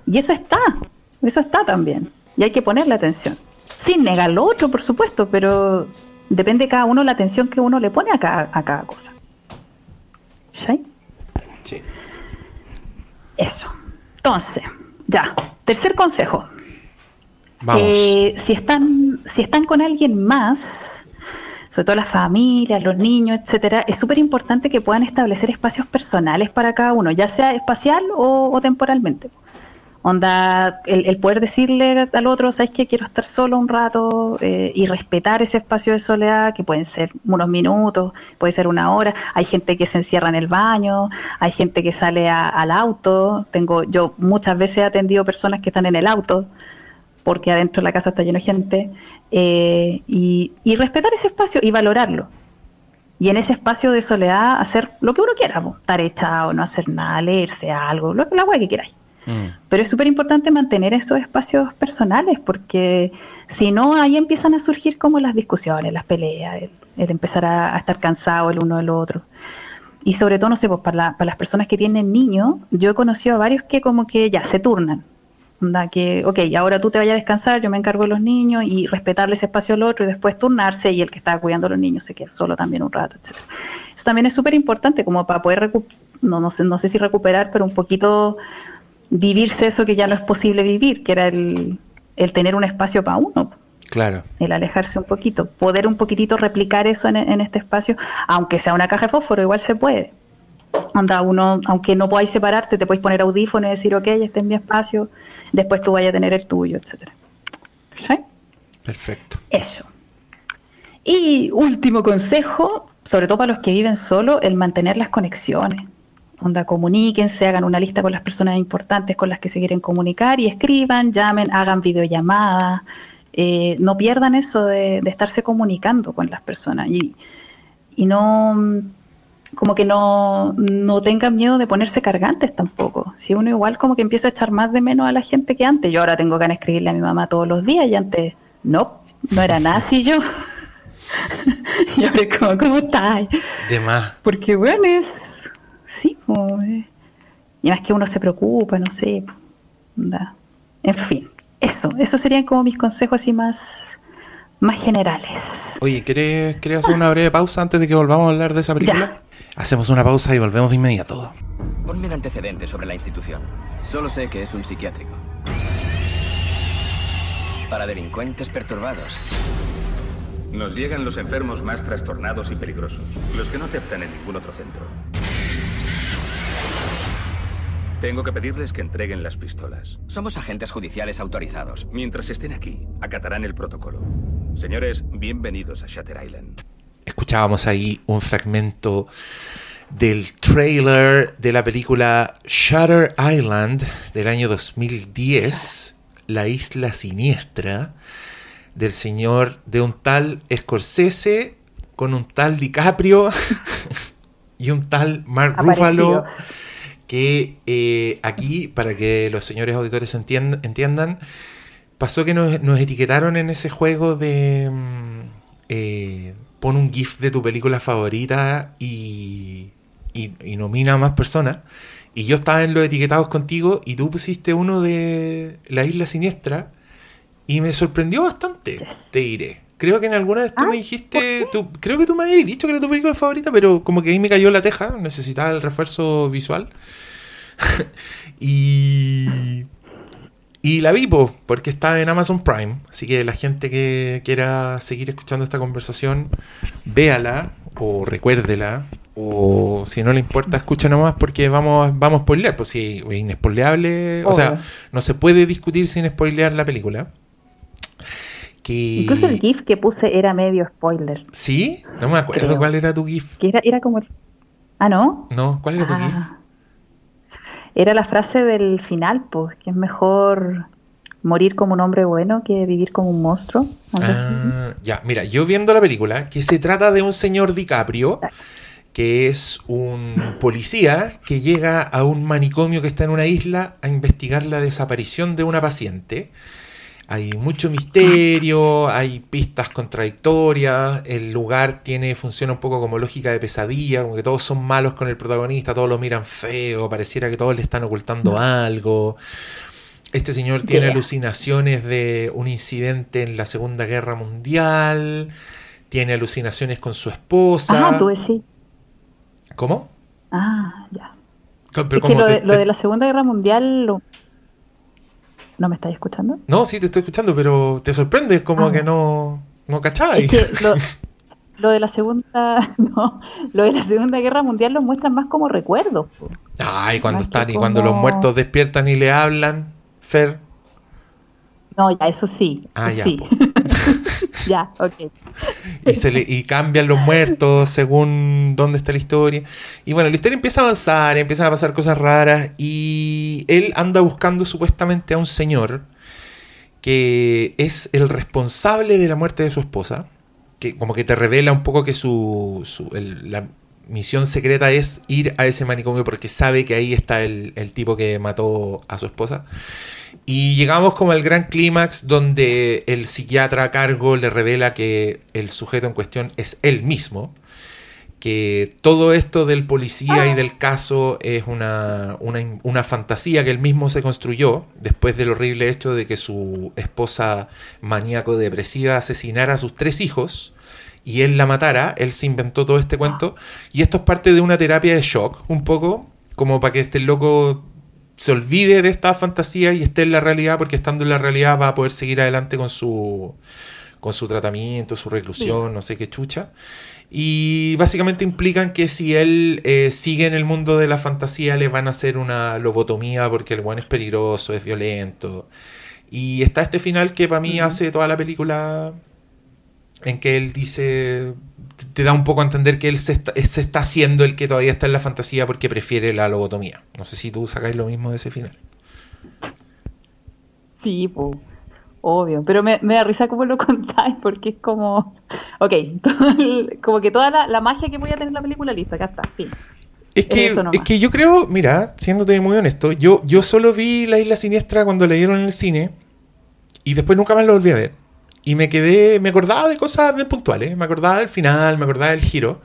Y eso está, eso está también, y hay que ponerle atención. Sin negar lo otro, por supuesto, pero depende cada uno la atención que uno le pone a cada, a cada cosa. ¿Sí? Sí. Eso. Entonces, ya. Tercer consejo. Vamos. Eh, si, están, si están con alguien más, sobre todo las familias, los niños, etcétera, es súper importante que puedan establecer espacios personales para cada uno, ya sea espacial o, o temporalmente. Onda, el, poder decirle al otro, ¿sabes que Quiero estar solo un rato eh, y respetar ese espacio de soledad, que pueden ser unos minutos, puede ser una hora. Hay gente que se encierra en el baño, hay gente que sale al auto. Tengo, yo muchas veces he atendido personas que están en el auto, porque adentro de la casa está lleno de gente, eh, y, respetar ese espacio y valorarlo. Y en ese espacio de soledad hacer lo que uno quiera, estar echado, no hacer nada, leerse algo, lo, la guay que queráis. Mm. Pero es súper importante mantener esos espacios personales porque si no, ahí empiezan a surgir como las discusiones, las peleas, el, empezar a, estar cansado el uno del otro. Y sobre todo, no sé, pues para, para las personas que tienen niños, yo he conocido a varios que como que ya se turnan. Que, ok, ahora tú te vayas a descansar, yo me encargo de los niños y respetarle ese espacio al otro y después turnarse y el que está cuidando a los niños se queda solo también un rato, etc. Eso también es súper importante como para poder, no, no, sé, no sé si recuperar, pero un poquito vivirse eso que ya no es posible vivir, que era el, el tener un espacio para uno. Claro. El alejarse un poquito, poder un poquitito replicar eso en, en este espacio, aunque sea una caja de fósforo, igual se puede. Anda, uno, aunque no podáis separarte, te puedes poner audífono y decir, ok, este es mi espacio, después tú vayas a tener el tuyo, etcétera. ¿Sí? Perfecto. Eso. Y último consejo, sobre todo para los que viven solo, el mantener las conexiones. Onda, comuníquense, hagan una lista con las personas importantes con las que se quieren comunicar y escriban, llamen, hagan videollamadas. Eh, no pierdan eso de, de, estarse comunicando con las personas y, y no como que no, no tengan miedo de ponerse cargantes tampoco. Si uno igual como que empieza a echar más de menos a la gente que antes. Yo ahora tengo ganas de escribirle a mi mamá todos los días y antes no, no era nada así yo. y ahora como, ¿cómo estás? De más. Porque bueno, es... Sí, como... Eh. Y más que uno se preocupa, no sé. Da. En fin, eso, eso serían como mis consejos así más, más generales. Oye, ¿querés, ¿querés hacer una breve pausa antes de que volvamos a hablar de esa película? Ya. Hacemos una pausa y volvemos de inmediato. Ponme el antecedente sobre la institución. Solo sé que es un psiquiátrico. Para delincuentes perturbados. Nos llegan los enfermos más trastornados y peligrosos, los que no aceptan en ningún otro centro. Tengo que pedirles que entreguen las pistolas. Somos agentes judiciales autorizados. Mientras estén aquí, acatarán el protocolo. Señores, bienvenidos a Shutter Island. Escuchábamos ahí un fragmento del trailer de la película Shutter Island del año 2010, La Isla Siniestra, del señor de un tal Scorsese con un tal DiCaprio y un tal Mark Aparecido. Ruffalo que eh, aquí, para que los señores auditores entiendan, entiendan pasó que nos, nos, etiquetaron en ese juego de mm, eh, pon un GIF de tu película favorita y, y, y, nomina a más personas. Y yo estaba en los etiquetados contigo y tú pusiste uno de La Isla Siniestra y me sorprendió bastante, te diré. Creo que en alguna vez tú Ah, me dijiste, tú, creo que tú me habías dicho que era tu película favorita, pero como que ahí me cayó la teja, necesitaba el refuerzo visual. y, y la vi, po, porque está en Amazon Prime. Así que la gente que quiera seguir escuchando esta conversación, véala o recuérdela. O si no le importa, escuche nomás porque vamos, vamos a spoilear. Pues si es inespoileable. O sea, no se puede discutir sin spoilear la película. Que... Incluso el GIF que puse era medio spoiler. ¿Sí? No me acuerdo Creo. cuál era tu GIF. Que era, era como. el- Ah, ¿no? No, ¿cuál era tu GIF? Ah. Era la frase del final, pues, que es mejor morir como un hombre bueno que vivir como un monstruo. Ah, ya, mira, yo viendo la película, que se trata de un señor DiCaprio, que es un policía que llega a un manicomio que está en una isla a investigar la desaparición de una paciente. Hay mucho misterio, hay pistas contradictorias, el lugar tiene funciona un poco como lógica de pesadilla, como que todos son malos con el protagonista, todos lo miran feo, pareciera que todos le están ocultando algo. Este señor tiene alucinaciones de un incidente en la Segunda Guerra Mundial, tiene alucinaciones con su esposa. Ah, tú decís. ¿Cómo? Ah, ya. Pero es que lo, te- de, lo de la Segunda Guerra Mundial. lo- ¿No me estáis escuchando? No, sí, te estoy escuchando, pero te sorprende, como Ah. que no, no cacháis. Es que lo, lo de la Segunda. No, lo de la Segunda Guerra Mundial lo muestran más como recuerdos. po. Ay, cuando Más están y cuando los muertos despiertan y le hablan, Fer. No, ya, eso sí. Ah, eso ya, Sí. ya, ok. y, cambian los muertos según dónde está la historia. Y bueno, la historia empieza a avanzar, empiezan a pasar cosas raras y él anda buscando supuestamente a un señor que es el responsable de la muerte de su esposa, que como que te revela un poco que su, la misión secreta es ir a ese manicomio porque sabe que ahí está el, el tipo que mató a su esposa. Y llegamos como al gran clímax donde el psiquiatra a cargo le revela que el sujeto en cuestión es él mismo, que todo esto del policía y del caso es una, una, una, fantasía que él mismo se construyó después del horrible hecho de que su esposa maníaco-depresiva asesinara a sus tres hijos y él la matara, él se inventó todo este cuento. Y esto es parte de una terapia de shock, un poco, como para que este loco se olvide de esta fantasía y esté en la realidad, porque estando en la realidad va a poder seguir adelante con su, con su tratamiento, su reclusión, no sé qué chucha. Y básicamente implican que si él eh, sigue en el mundo de la fantasía le van a hacer una lobotomía porque el buen es peligroso, es violento. Y está este final que para mí hace toda la película en que él dice, te da un poco a entender que él se está, se está haciendo el que todavía está en la fantasía porque prefiere la lobotomía. No sé si tú sacáis lo mismo de ese final. Sí, pues, obvio. Pero me, da risa como lo contáis porque es como, ok, como que toda la, magia que voy a tener en la película lista, acá está, fin. Es que, es que yo creo, mira, siéndote muy honesto, yo, yo solo vi La Isla Siniestra cuando la dieron en el cine y después nunca más lo volví a ver. Y me quedé, me acordaba de cosas bien puntuales, me acordaba del final, me acordaba del giro.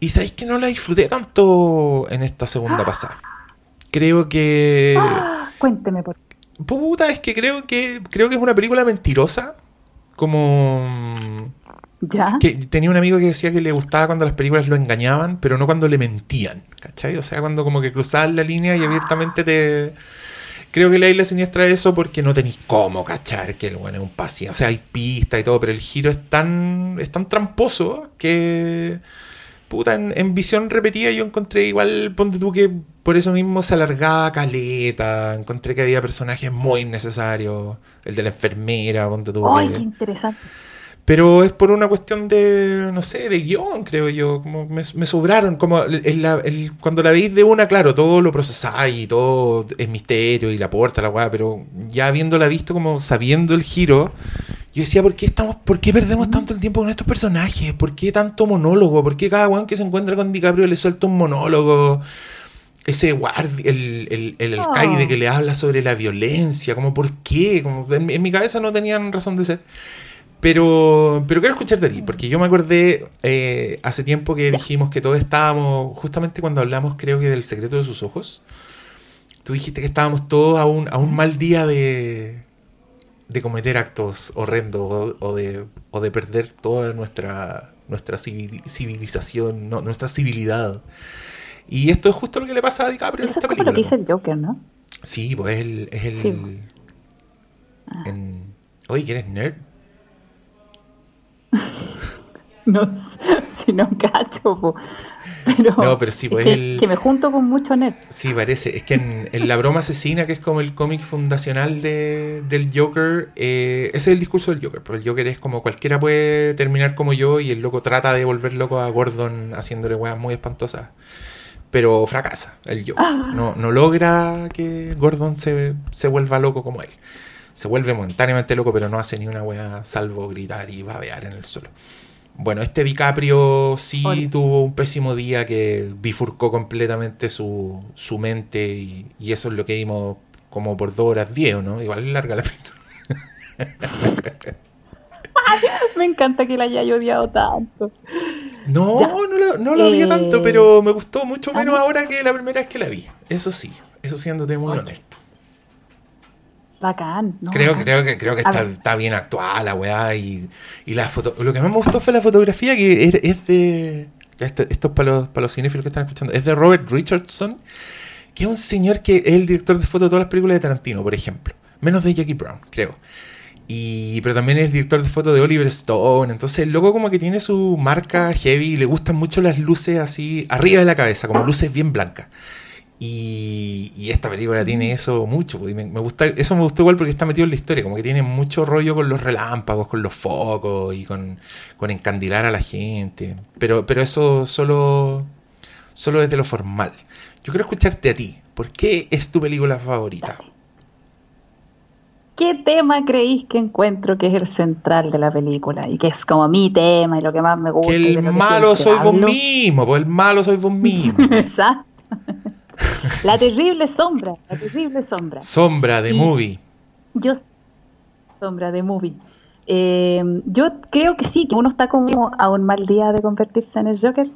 Y sabéis que no la disfruté tanto en esta segunda pasada. Creo que. cuénteme por Puta, es que creo que creo que es una película mentirosa. Como. ¿Ya? Que tenía un amigo que decía que le gustaba cuando las películas lo engañaban, pero no cuando le mentían. ¿Cachai? O sea, cuando como que cruzaban la línea y abiertamente te Creo que la isla siniestra es eso porque no tenéis cómo cachar que el bueno es un paciente. O sea, hay pista y todo, pero el giro es tan, es tan tramposo que. Puta, en, visión repetida yo encontré igual, ponte tú que por eso mismo se alargaba caleta. Encontré que había personajes muy innecesarios. El de la enfermera, ponte tú. ¡Ay, qué interesante! Pero es por una cuestión de, no sé, de guion, creo yo. Como me, sobraron. Como cuando la veis de una, claro, todo lo procesáis y todo es misterio y la puerta, la weá. Pero ya habiéndola visto, como sabiendo el giro, yo decía, ¿por qué, estamos, ¿por qué perdemos tanto el tiempo con estos personajes? ¿Por qué tanto monólogo? ¿Por qué cada weón que se encuentra con DiCaprio le suelta un monólogo? Ese guardia, el, el, alcaide que le habla sobre la violencia, como por qué, como en mi cabeza no tenían razón de ser. Pero, pero quiero escuchar de ti, porque yo me acordé eh, hace tiempo que dijimos que todos estábamos, justamente cuando hablamos creo que del secreto de sus ojos, tú dijiste que estábamos todos a un, a un mal día de, de cometer actos horrendos o, de, o de perder toda nuestra, nuestra civilización, no, nuestra civilidad. Y esto es justo lo que le pasa a DiCaprio en esta película. Es lo que dice el Joker, ¿no? Sí, pues él, es el... Ah. Oye, ¿quién nerd? No, si no cacho, pero, no, pero sí, pues que, me junto con mucho net. Sí, parece. Es que en, La Broma Asesina, que es como el cómic fundacional de, del Joker, eh, ese es el discurso del Joker. Pero el Joker es como cualquiera puede terminar como yo y el loco trata de volver loco a Gordon haciéndole weas muy espantosas. Pero fracasa el Joker. Ah. No, no logra que Gordon se, se vuelva loco como él se vuelve momentáneamente loco, pero no hace ni una wea salvo gritar y babear en el suelo. Bueno, este DiCaprio sí tuvo un pésimo día que bifurcó completamente su, su mente y, eso es lo que vimos como por dos horas diez, ¿no? Igual es larga la película. me encanta que la haya odiado tanto. No, no la, no la tanto, eh, pero me gustó mucho menos ahora que la primera vez que la vi. Eso sí, eso siéndote muy honesto. Bacán. creo, creo que, creo que está, bien actuada la weá. Y, la foto. Lo que más me gustó fue la fotografía, que es, de. Esto, es para los, para los cinéfilos que están escuchando. Es de Robert Richardson, que es un señor que es el director de foto de todas las películas de Tarantino, por ejemplo. Menos de Jackie Brown, creo. Y, pero también es director de foto de Oliver Stone. Entonces, el loco como que tiene su marca heavy y le gustan mucho las luces así arriba de la cabeza, como luces bien blancas. Y, esta película tiene eso mucho. Pues, me, gusta, eso me gustó igual porque está metido en la historia. Como que tiene mucho rollo con los relámpagos, con los focos y con, encandilar a la gente. Pero, pero eso solo, solo desde lo formal. Yo quiero escucharte a ti. ¿Por qué es tu película favorita? ¿Qué tema creéis que encuentro que es el central de la película? Y que es como mi tema y lo que más me gusta. Que el malo soy vos mismo, pues el malo soy vos mismo. Exacto. La terrible sombra, la terrible sombra. Sombra de movie. Yo, sombra de movie. Eh, yo creo que sí, que uno está como a un mal día de convertirse en el Joker,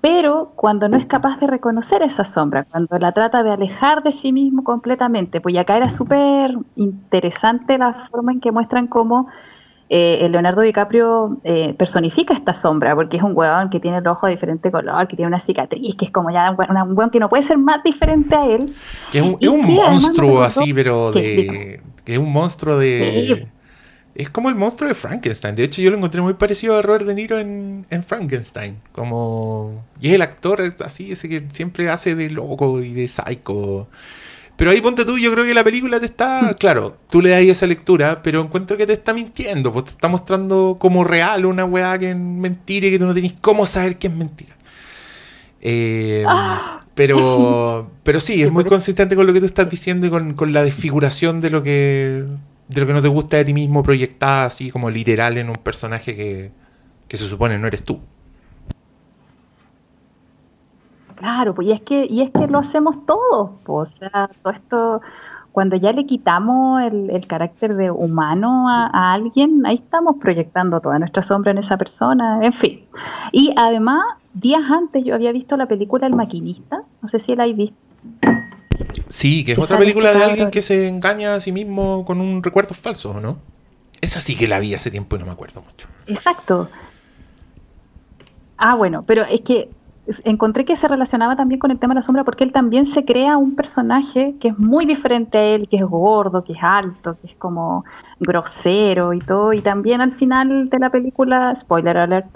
pero cuando no es capaz de reconocer esa sombra, cuando la trata de alejar de sí mismo completamente, pues acá era súper interesante la forma en que muestran cómo eh, Leonardo DiCaprio eh, personifica esta sombra, porque es un huevón que tiene el ojo de diferente color, que tiene una cicatriz, que es como ya un, huevón que no puede ser más diferente a él. Que es un, monstruo así, pero de... Que es un monstruo de... Es como el monstruo de Frankenstein. De hecho, yo lo encontré muy parecido a Robert De Niro en, Frankenstein. Como. Y es el actor así, ese que siempre hace de loco y de psycho. Pero ahí ponte tú, yo creo que la película te está. Claro, tú le das esa lectura, pero encuentro que te está mintiendo. Pues te está mostrando como real una weá que es mentira y que tú no tenés cómo saber que es mentira. Eh, ah. Pero, pero sí, es muy consistente con lo que tú estás diciendo y con, con la desfiguración de lo que de lo que no te gusta de ti mismo proyectada así como literal en un personaje que, se supone no eres tú. Claro, pues y es que, y es que lo hacemos todos, pues, o sea, todo esto, cuando ya le quitamos el, carácter de humano a, alguien, ahí estamos proyectando toda nuestra sombra en esa persona, en fin. Y además, días antes yo había visto la película El Maquinista, no sé si la habéis visto. Sí, que es otra película de alguien que se engaña a sí mismo con un recuerdo falso, ¿no? Esa sí que la vi hace tiempo y no me acuerdo mucho. Exacto. Ah, bueno, pero es que encontré que se relacionaba también con el tema de la sombra porque él también se crea un personaje que es muy diferente a él, que es gordo, que es alto, que es como grosero y todo. Y también al final de la película, spoiler alert,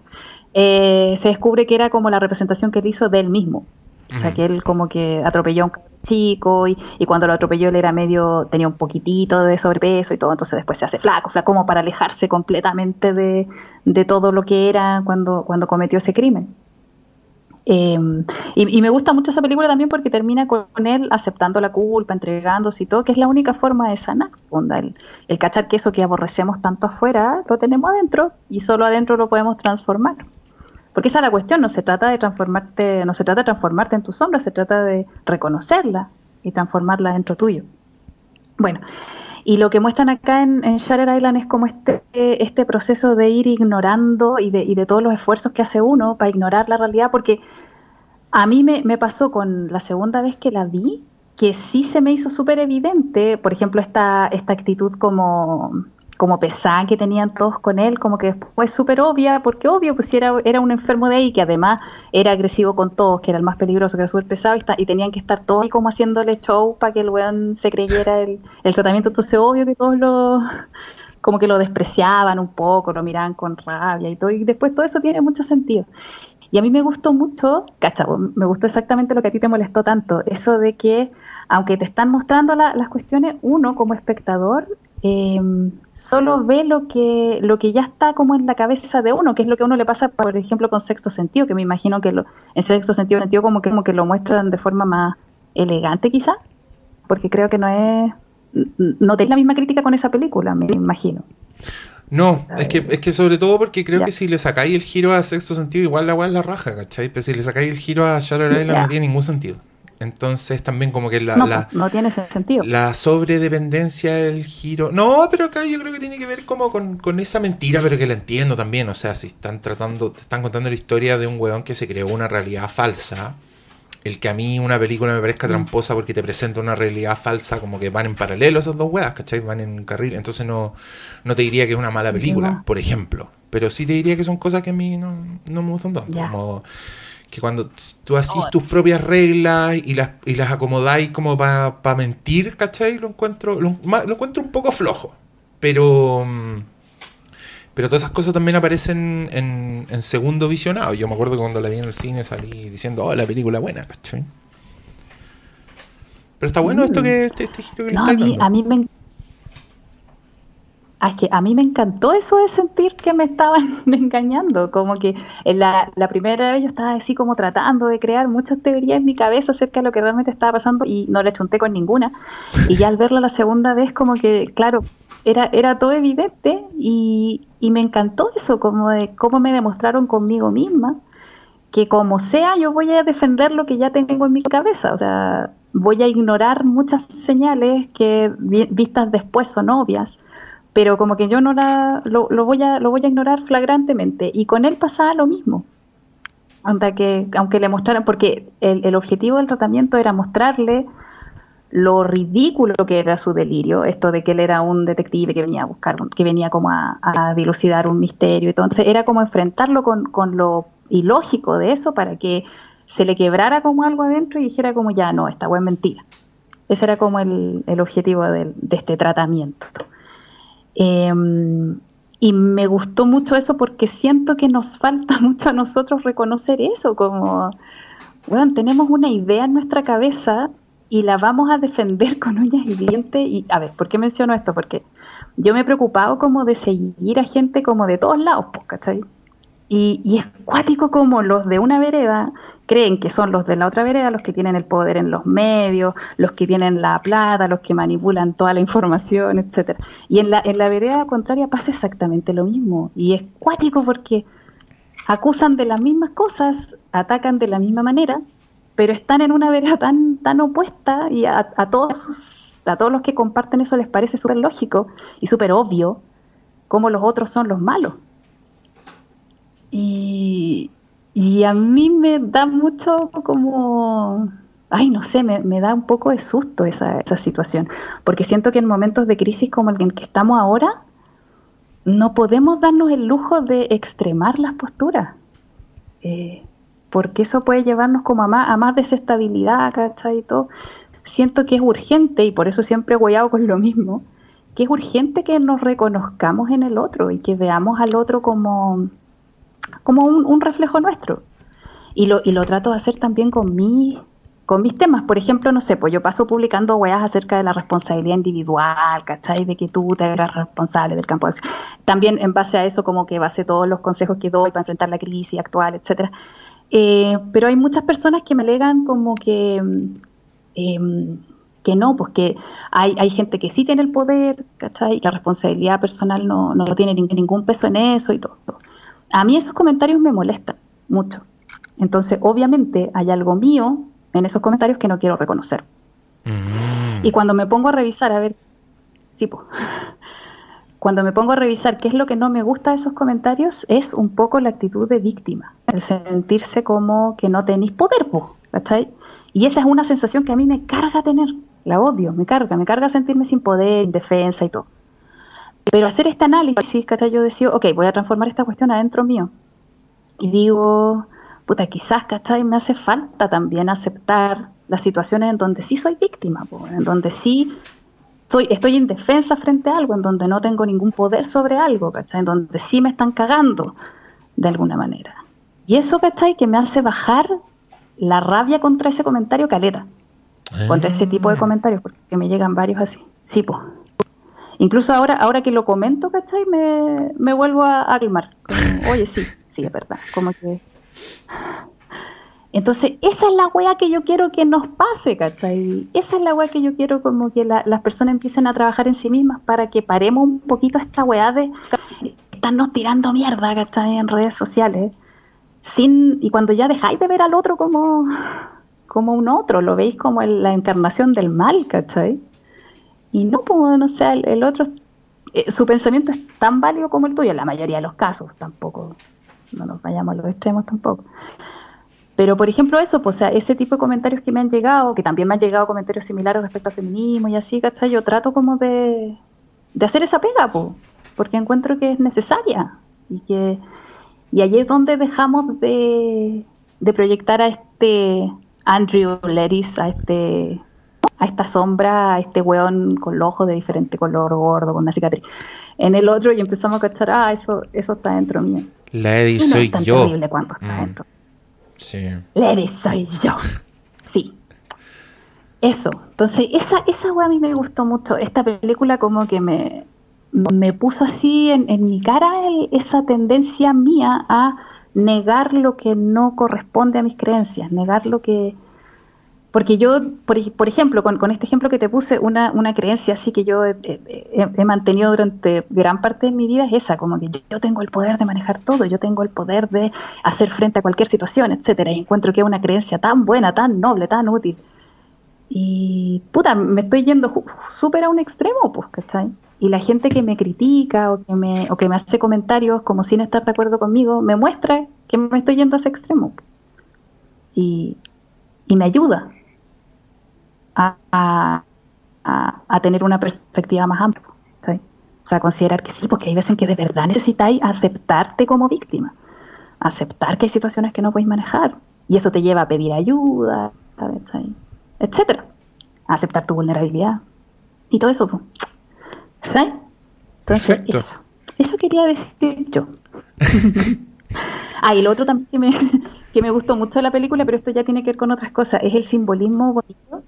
eh, se descubre que era como la representación que él hizo de él mismo. O sea, que él como que atropelló a un chico y, y, cuando lo atropelló él era medio, tenía un poquitito de sobrepeso y todo, entonces después se hace flaco, flaco, como para alejarse completamente de, de todo lo que era cuando, cuando cometió ese crimen. Em, y, me gusta mucho esa película también porque termina con él aceptando la culpa, entregándose y todo, que es la única forma de sanar. El, el cachar que eso que aborrecemos tanto afuera lo tenemos adentro y solo adentro lo podemos transformar. Porque esa es la cuestión, no se trata de transformarte, no se trata de transformarte en tu sombra, se trata de reconocerla y transformarla dentro tuyo. Bueno, y lo que muestran acá en, en Island es como este, este proceso de ir ignorando y de, y de todos los esfuerzos que hace uno para ignorar la realidad, porque a mí me, me pasó con la segunda vez que la vi, que sí se me hizo súper evidente, por ejemplo, esta, esta actitud como como pesada que tenían todos con él, como que después súper obvia, porque obvio, pues era, era un enfermo de ahí que además era agresivo con todos, que era el más peligroso, que era súper pesado, y, y, tenían que estar todos ahí como haciéndole show para que el weón se creyera el, el tratamiento, entonces obvio que todos lo como que lo despreciaban un poco, lo miraban con rabia y todo, y después todo eso tiene mucho sentido. Y a mí me gustó mucho, cacha, me gustó exactamente lo que a ti te molestó tanto, eso de que aunque te están mostrando las cuestiones, uno como espectador eh, solo ve lo que, lo que ya está como en la cabeza de uno, que es lo que a uno le pasa, por ejemplo, con sexto sentido, que me imagino que lo, en sexto sentido, sentido como que, como que lo muestran de forma más elegante quizás, porque creo que no es, no tenéis la misma crítica con esa película, me imagino. No, es que, es que sobre todo porque creo que si le sacáis el giro a sexto sentido, igual la weá es la raja, ¿cachai? Pero si le sacáis el giro a Shutter Island no tiene ningún sentido. Entonces también como que la... No, la, no tiene sentido. La sobredependencia del giro... No, pero acá yo creo que tiene que ver como con, esa mentira, pero que la entiendo también. O sea, si están tratando, te están contando la historia de un weón que se creó una realidad falsa, el que a mí una película me parezca mm. tramposa porque te presenta una realidad falsa como que van en paralelo esas dos weas, ¿cachai? Van en carril. Entonces no, no te diría que es una mala película, por ejemplo. Pero sí te diría que son cosas que a mí no, no me gustan tanto. Como que cuando tú haces tus propias reglas y las, y las acomodáis como para mentir, ¿cachai? Lo encuentro, lo, encuentro un poco flojo. Pero. Mm, pero todas esas cosas también aparecen en, segundo visionado. Yo me acuerdo que cuando la vi en el cine salí diciendo, oh, la película buena, ¿cachai? Pero está bueno esto mm. que este, este giro que le a, mí, a mí me Es que a mí me encantó eso de sentir que me estaban engañando, como que en la, la, primera vez yo estaba así como tratando de crear muchas teorías en mi cabeza acerca de lo que realmente estaba pasando y no le chunté con ninguna. Y ya al verla la segunda vez como que, claro, era, era todo evidente y, y me encantó eso, como de cómo me demostraron conmigo misma que como sea yo voy a defender lo que ya tengo en mi cabeza, o sea, voy a ignorar muchas señales que vistas después son obvias pero como que yo no la, lo, voy a, lo voy a ignorar flagrantemente. Y con él pasaba lo mismo. Anda que, aunque le mostraran, porque el, el objetivo del tratamiento era mostrarle lo ridículo que era su delirio, esto de que él era un detective que venía a buscar, que venía como a, dilucidar un misterio. Entonces era como enfrentarlo con, lo ilógico de eso para que se le quebrara como algo adentro y dijera como ya no, esta es mentira. Ese era como el, el objetivo de, de, este tratamiento. Eh, y me gustó mucho eso porque siento que nos falta mucho a nosotros reconocer eso, como, bueno, tenemos una idea en nuestra cabeza y la vamos a defender con uñas y dientes. Y a ver, ¿por qué menciono esto? Porque yo me he preocupado como de seguir a gente como de todos lados, pues, ¿cachai? Y, y es cuático como los de una vereda creen que son los de la otra vereda los que tienen el poder en los medios, los que tienen la plata, los que manipulan toda la información, etcétera. Y en la, en la vereda contraria pasa exactamente lo mismo. Y es cuático porque acusan de las mismas cosas, atacan de la misma manera, pero están en una vereda tan, tan opuesta y a, a todos a todos los que comparten eso les parece súper lógico y súper obvio como los otros son los malos. Y, y a mí me da mucho como, ay, no sé, me, da un poco de susto esa, situación, porque siento que en momentos de crisis como el que estamos ahora, no podemos darnos el lujo de extremar las posturas. Eh, porque eso puede llevarnos como a más, a más desestabilidad, ¿cachai? Y todo. Siento que es urgente, y por eso siempre he guayado con lo mismo, que es urgente que nos reconozcamos en el otro y que veamos al otro como, como un, reflejo nuestro. Y lo, y lo trato de hacer también con mis, con mis temas. Por ejemplo, no sé, pues yo paso publicando weas acerca de la responsabilidad individual, ¿cachai? De que tú te eres responsable del campo de acción. También en base a eso como que base todos los consejos que doy para enfrentar la crisis actual, etcétera. Eh, pero hay muchas personas que me alegan como que, eh, que no, pues que hay, hay gente que sí tiene el poder, ¿cachai? Y la responsabilidad personal no, no tiene ningún peso en eso y todo. A mí esos comentarios me molestan mucho. Entonces, obviamente, hay algo mío en esos comentarios que no quiero reconocer. Mm. Y cuando me pongo a revisar, a ver, sí, pues, cuando me pongo a revisar qué es lo que no me gusta de esos comentarios, es un poco la actitud de víctima, el sentirse como que no tenéis poder, ¿cachai? Y esa es una sensación que a mí me carga tener, la odio, me carga, me carga sentirme sin poder, indefensa y todo. Pero hacer este análisis, ¿cachai? Yo decía, ok, voy a transformar esta cuestión adentro mío. Y digo, puta, quizás, ¿cachai? Me hace falta también aceptar las situaciones en donde sí soy víctima, po, en donde sí estoy, estoy indefensa frente a algo, en donde no tengo ningún poder sobre algo, ¿cachai? En donde sí me están cagando de alguna manera. Y eso, ¿cachai? Que me hace bajar la rabia contra ese comentario caleta. Contra ese tipo de comentarios, porque me llegan varios así. Sí, pues. Incluso ahora, ahora que lo comento, ¿cachai? Me, me vuelvo a, a calmar. Como, Oye, sí, sí, es verdad. Como que. Entonces, esa es la weá que yo quiero que nos pase, ¿cachai? Esa es la weá que yo quiero como que la, las personas empiecen a trabajar en sí mismas para que paremos un poquito esta weá de estarnos tirando mierda, ¿cachai? En redes sociales. Sin, y cuando ya dejáis de ver al otro como, como un otro, lo veis como el, la encarnación del mal, ¿cachai? Y no, pues, no sé, el, otro, eh, su pensamiento es tan válido como el tuyo, en la mayoría de los casos, tampoco, no nos vayamos a los extremos tampoco. Pero, por ejemplo, eso, pues, o sea, ese tipo de comentarios que me han llegado, que también me han llegado comentarios similares respecto al feminismo y así, ¿cachai? Yo trato como de, de hacer esa pega, pues, porque encuentro que es necesaria y que y allí es donde dejamos de, de proyectar a este Andrew Leris, a este a esta sombra, a este weón con los ojos de diferente color, gordo, con una cicatriz. En el otro y empezamos a cachar, ah, eso, eso está dentro mío. La Eddie no soy es tan yo. terrible cuando está Mm, dentro. sí. Levi soy yo. Sí. Eso. Entonces, esa, esa weá a mí me gustó mucho. Esta película como que me, me puso así en, en mi cara el- esa tendencia mía a negar lo que no corresponde a mis creencias, negar lo que... Porque yo, por, ej- por ejemplo, con, con este ejemplo que te puse, una, una creencia así que yo he, he- he mantenido durante gran parte de mi vida es esa, como que yo, tengo el poder de manejar todo, yo tengo el poder de hacer frente a cualquier situación, etcétera, y encuentro que es una creencia tan buena, tan noble, tan útil. Y puta, me estoy yendo súper a un extremo, pues, ¿cachai? Y la gente que me critica o que me, o que me hace comentarios como sin estar de acuerdo conmigo, me muestra que me estoy yendo a ese extremo. y me ayuda a, a, a, tener una perspectiva más amplia. O sea, considerar que sí, porque hay veces en que de verdad necesitáis aceptarte como víctima, aceptar que hay situaciones que no podéis manejar, y eso te lleva a pedir ayuda, etcétera, a aceptar tu vulnerabilidad y todo eso. ¿Sabes? Entonces, eso, eso quería decir yo. ah, y lo otro también que me, que me gustó mucho de la película, pero esto ya tiene que ver con otras cosas, es el simbolismo bonito.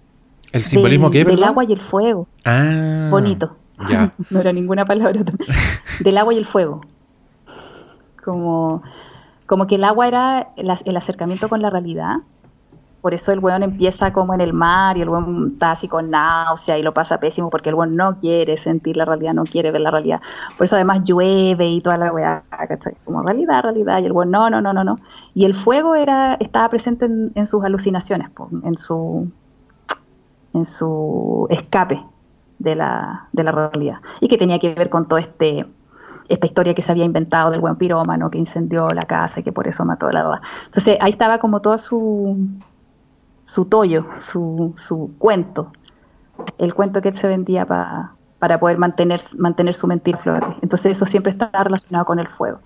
¿El simbolismo del, Del agua y el fuego. Ah. Bonito. Ya. no era ninguna palabra. del agua y el fuego. Como, como que el agua era el, acercamiento con la realidad. Por eso el weón empieza como en el mar y el weón está así con náusea y lo pasa pésimo porque el weón no quiere sentir la realidad, no quiere ver la realidad. Por eso además llueve y toda la weá, Como realidad, realidad. Y el weón no, no, no, no, no. Y el fuego era, estaba presente en, sus alucinaciones, en su en su escape de la, de la realidad y que tenía que ver con todo este esta historia que se había inventado del buen pirómano que incendió la casa y que por eso mató a la doa. Entonces ahí estaba como todo su, su tollo, su, su cuento, el cuento que él se vendía para poder mantener, mantener su mentir flote. Entonces eso siempre está relacionado con el fuego.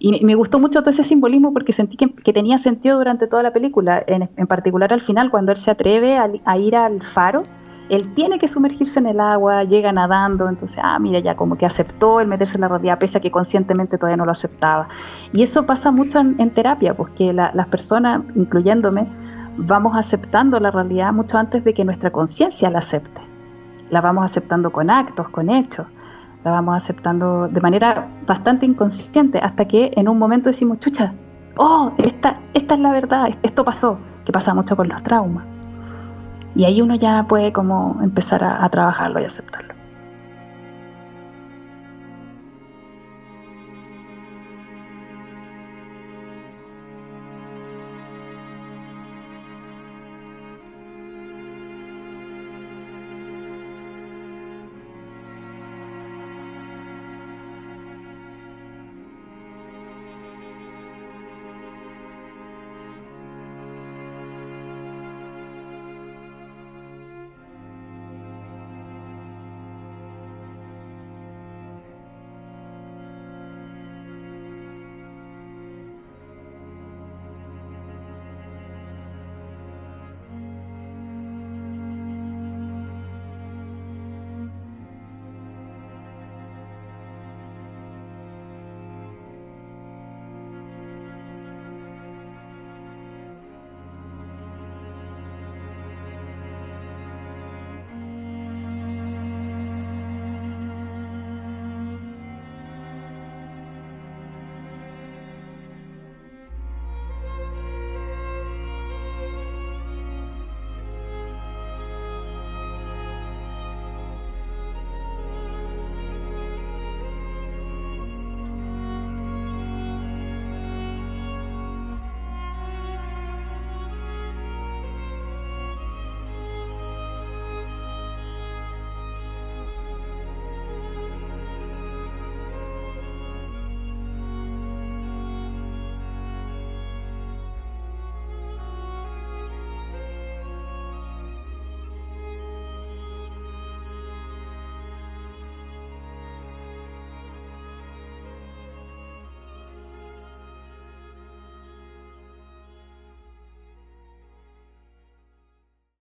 Y me gustó mucho todo ese simbolismo porque sentí que, tenía sentido durante toda la película, en, particular al final, cuando él se atreve a, ir al faro, él tiene que sumergirse en el agua, llega nadando, entonces, ah, mira, ya como que aceptó el meterse en la realidad, pese a que conscientemente todavía no lo aceptaba. Y eso pasa mucho en, terapia, porque las personas, incluyéndome, vamos aceptando la realidad mucho antes de que nuestra conciencia la acepte. La vamos aceptando con actos, con hechos la vamos aceptando de manera bastante inconsciente hasta que en un momento decimos, chucha, oh, esta, esta es la verdad, esto pasó, que pasa mucho con los traumas. Y ahí uno ya puede como empezar a, trabajarlo y aceptarlo.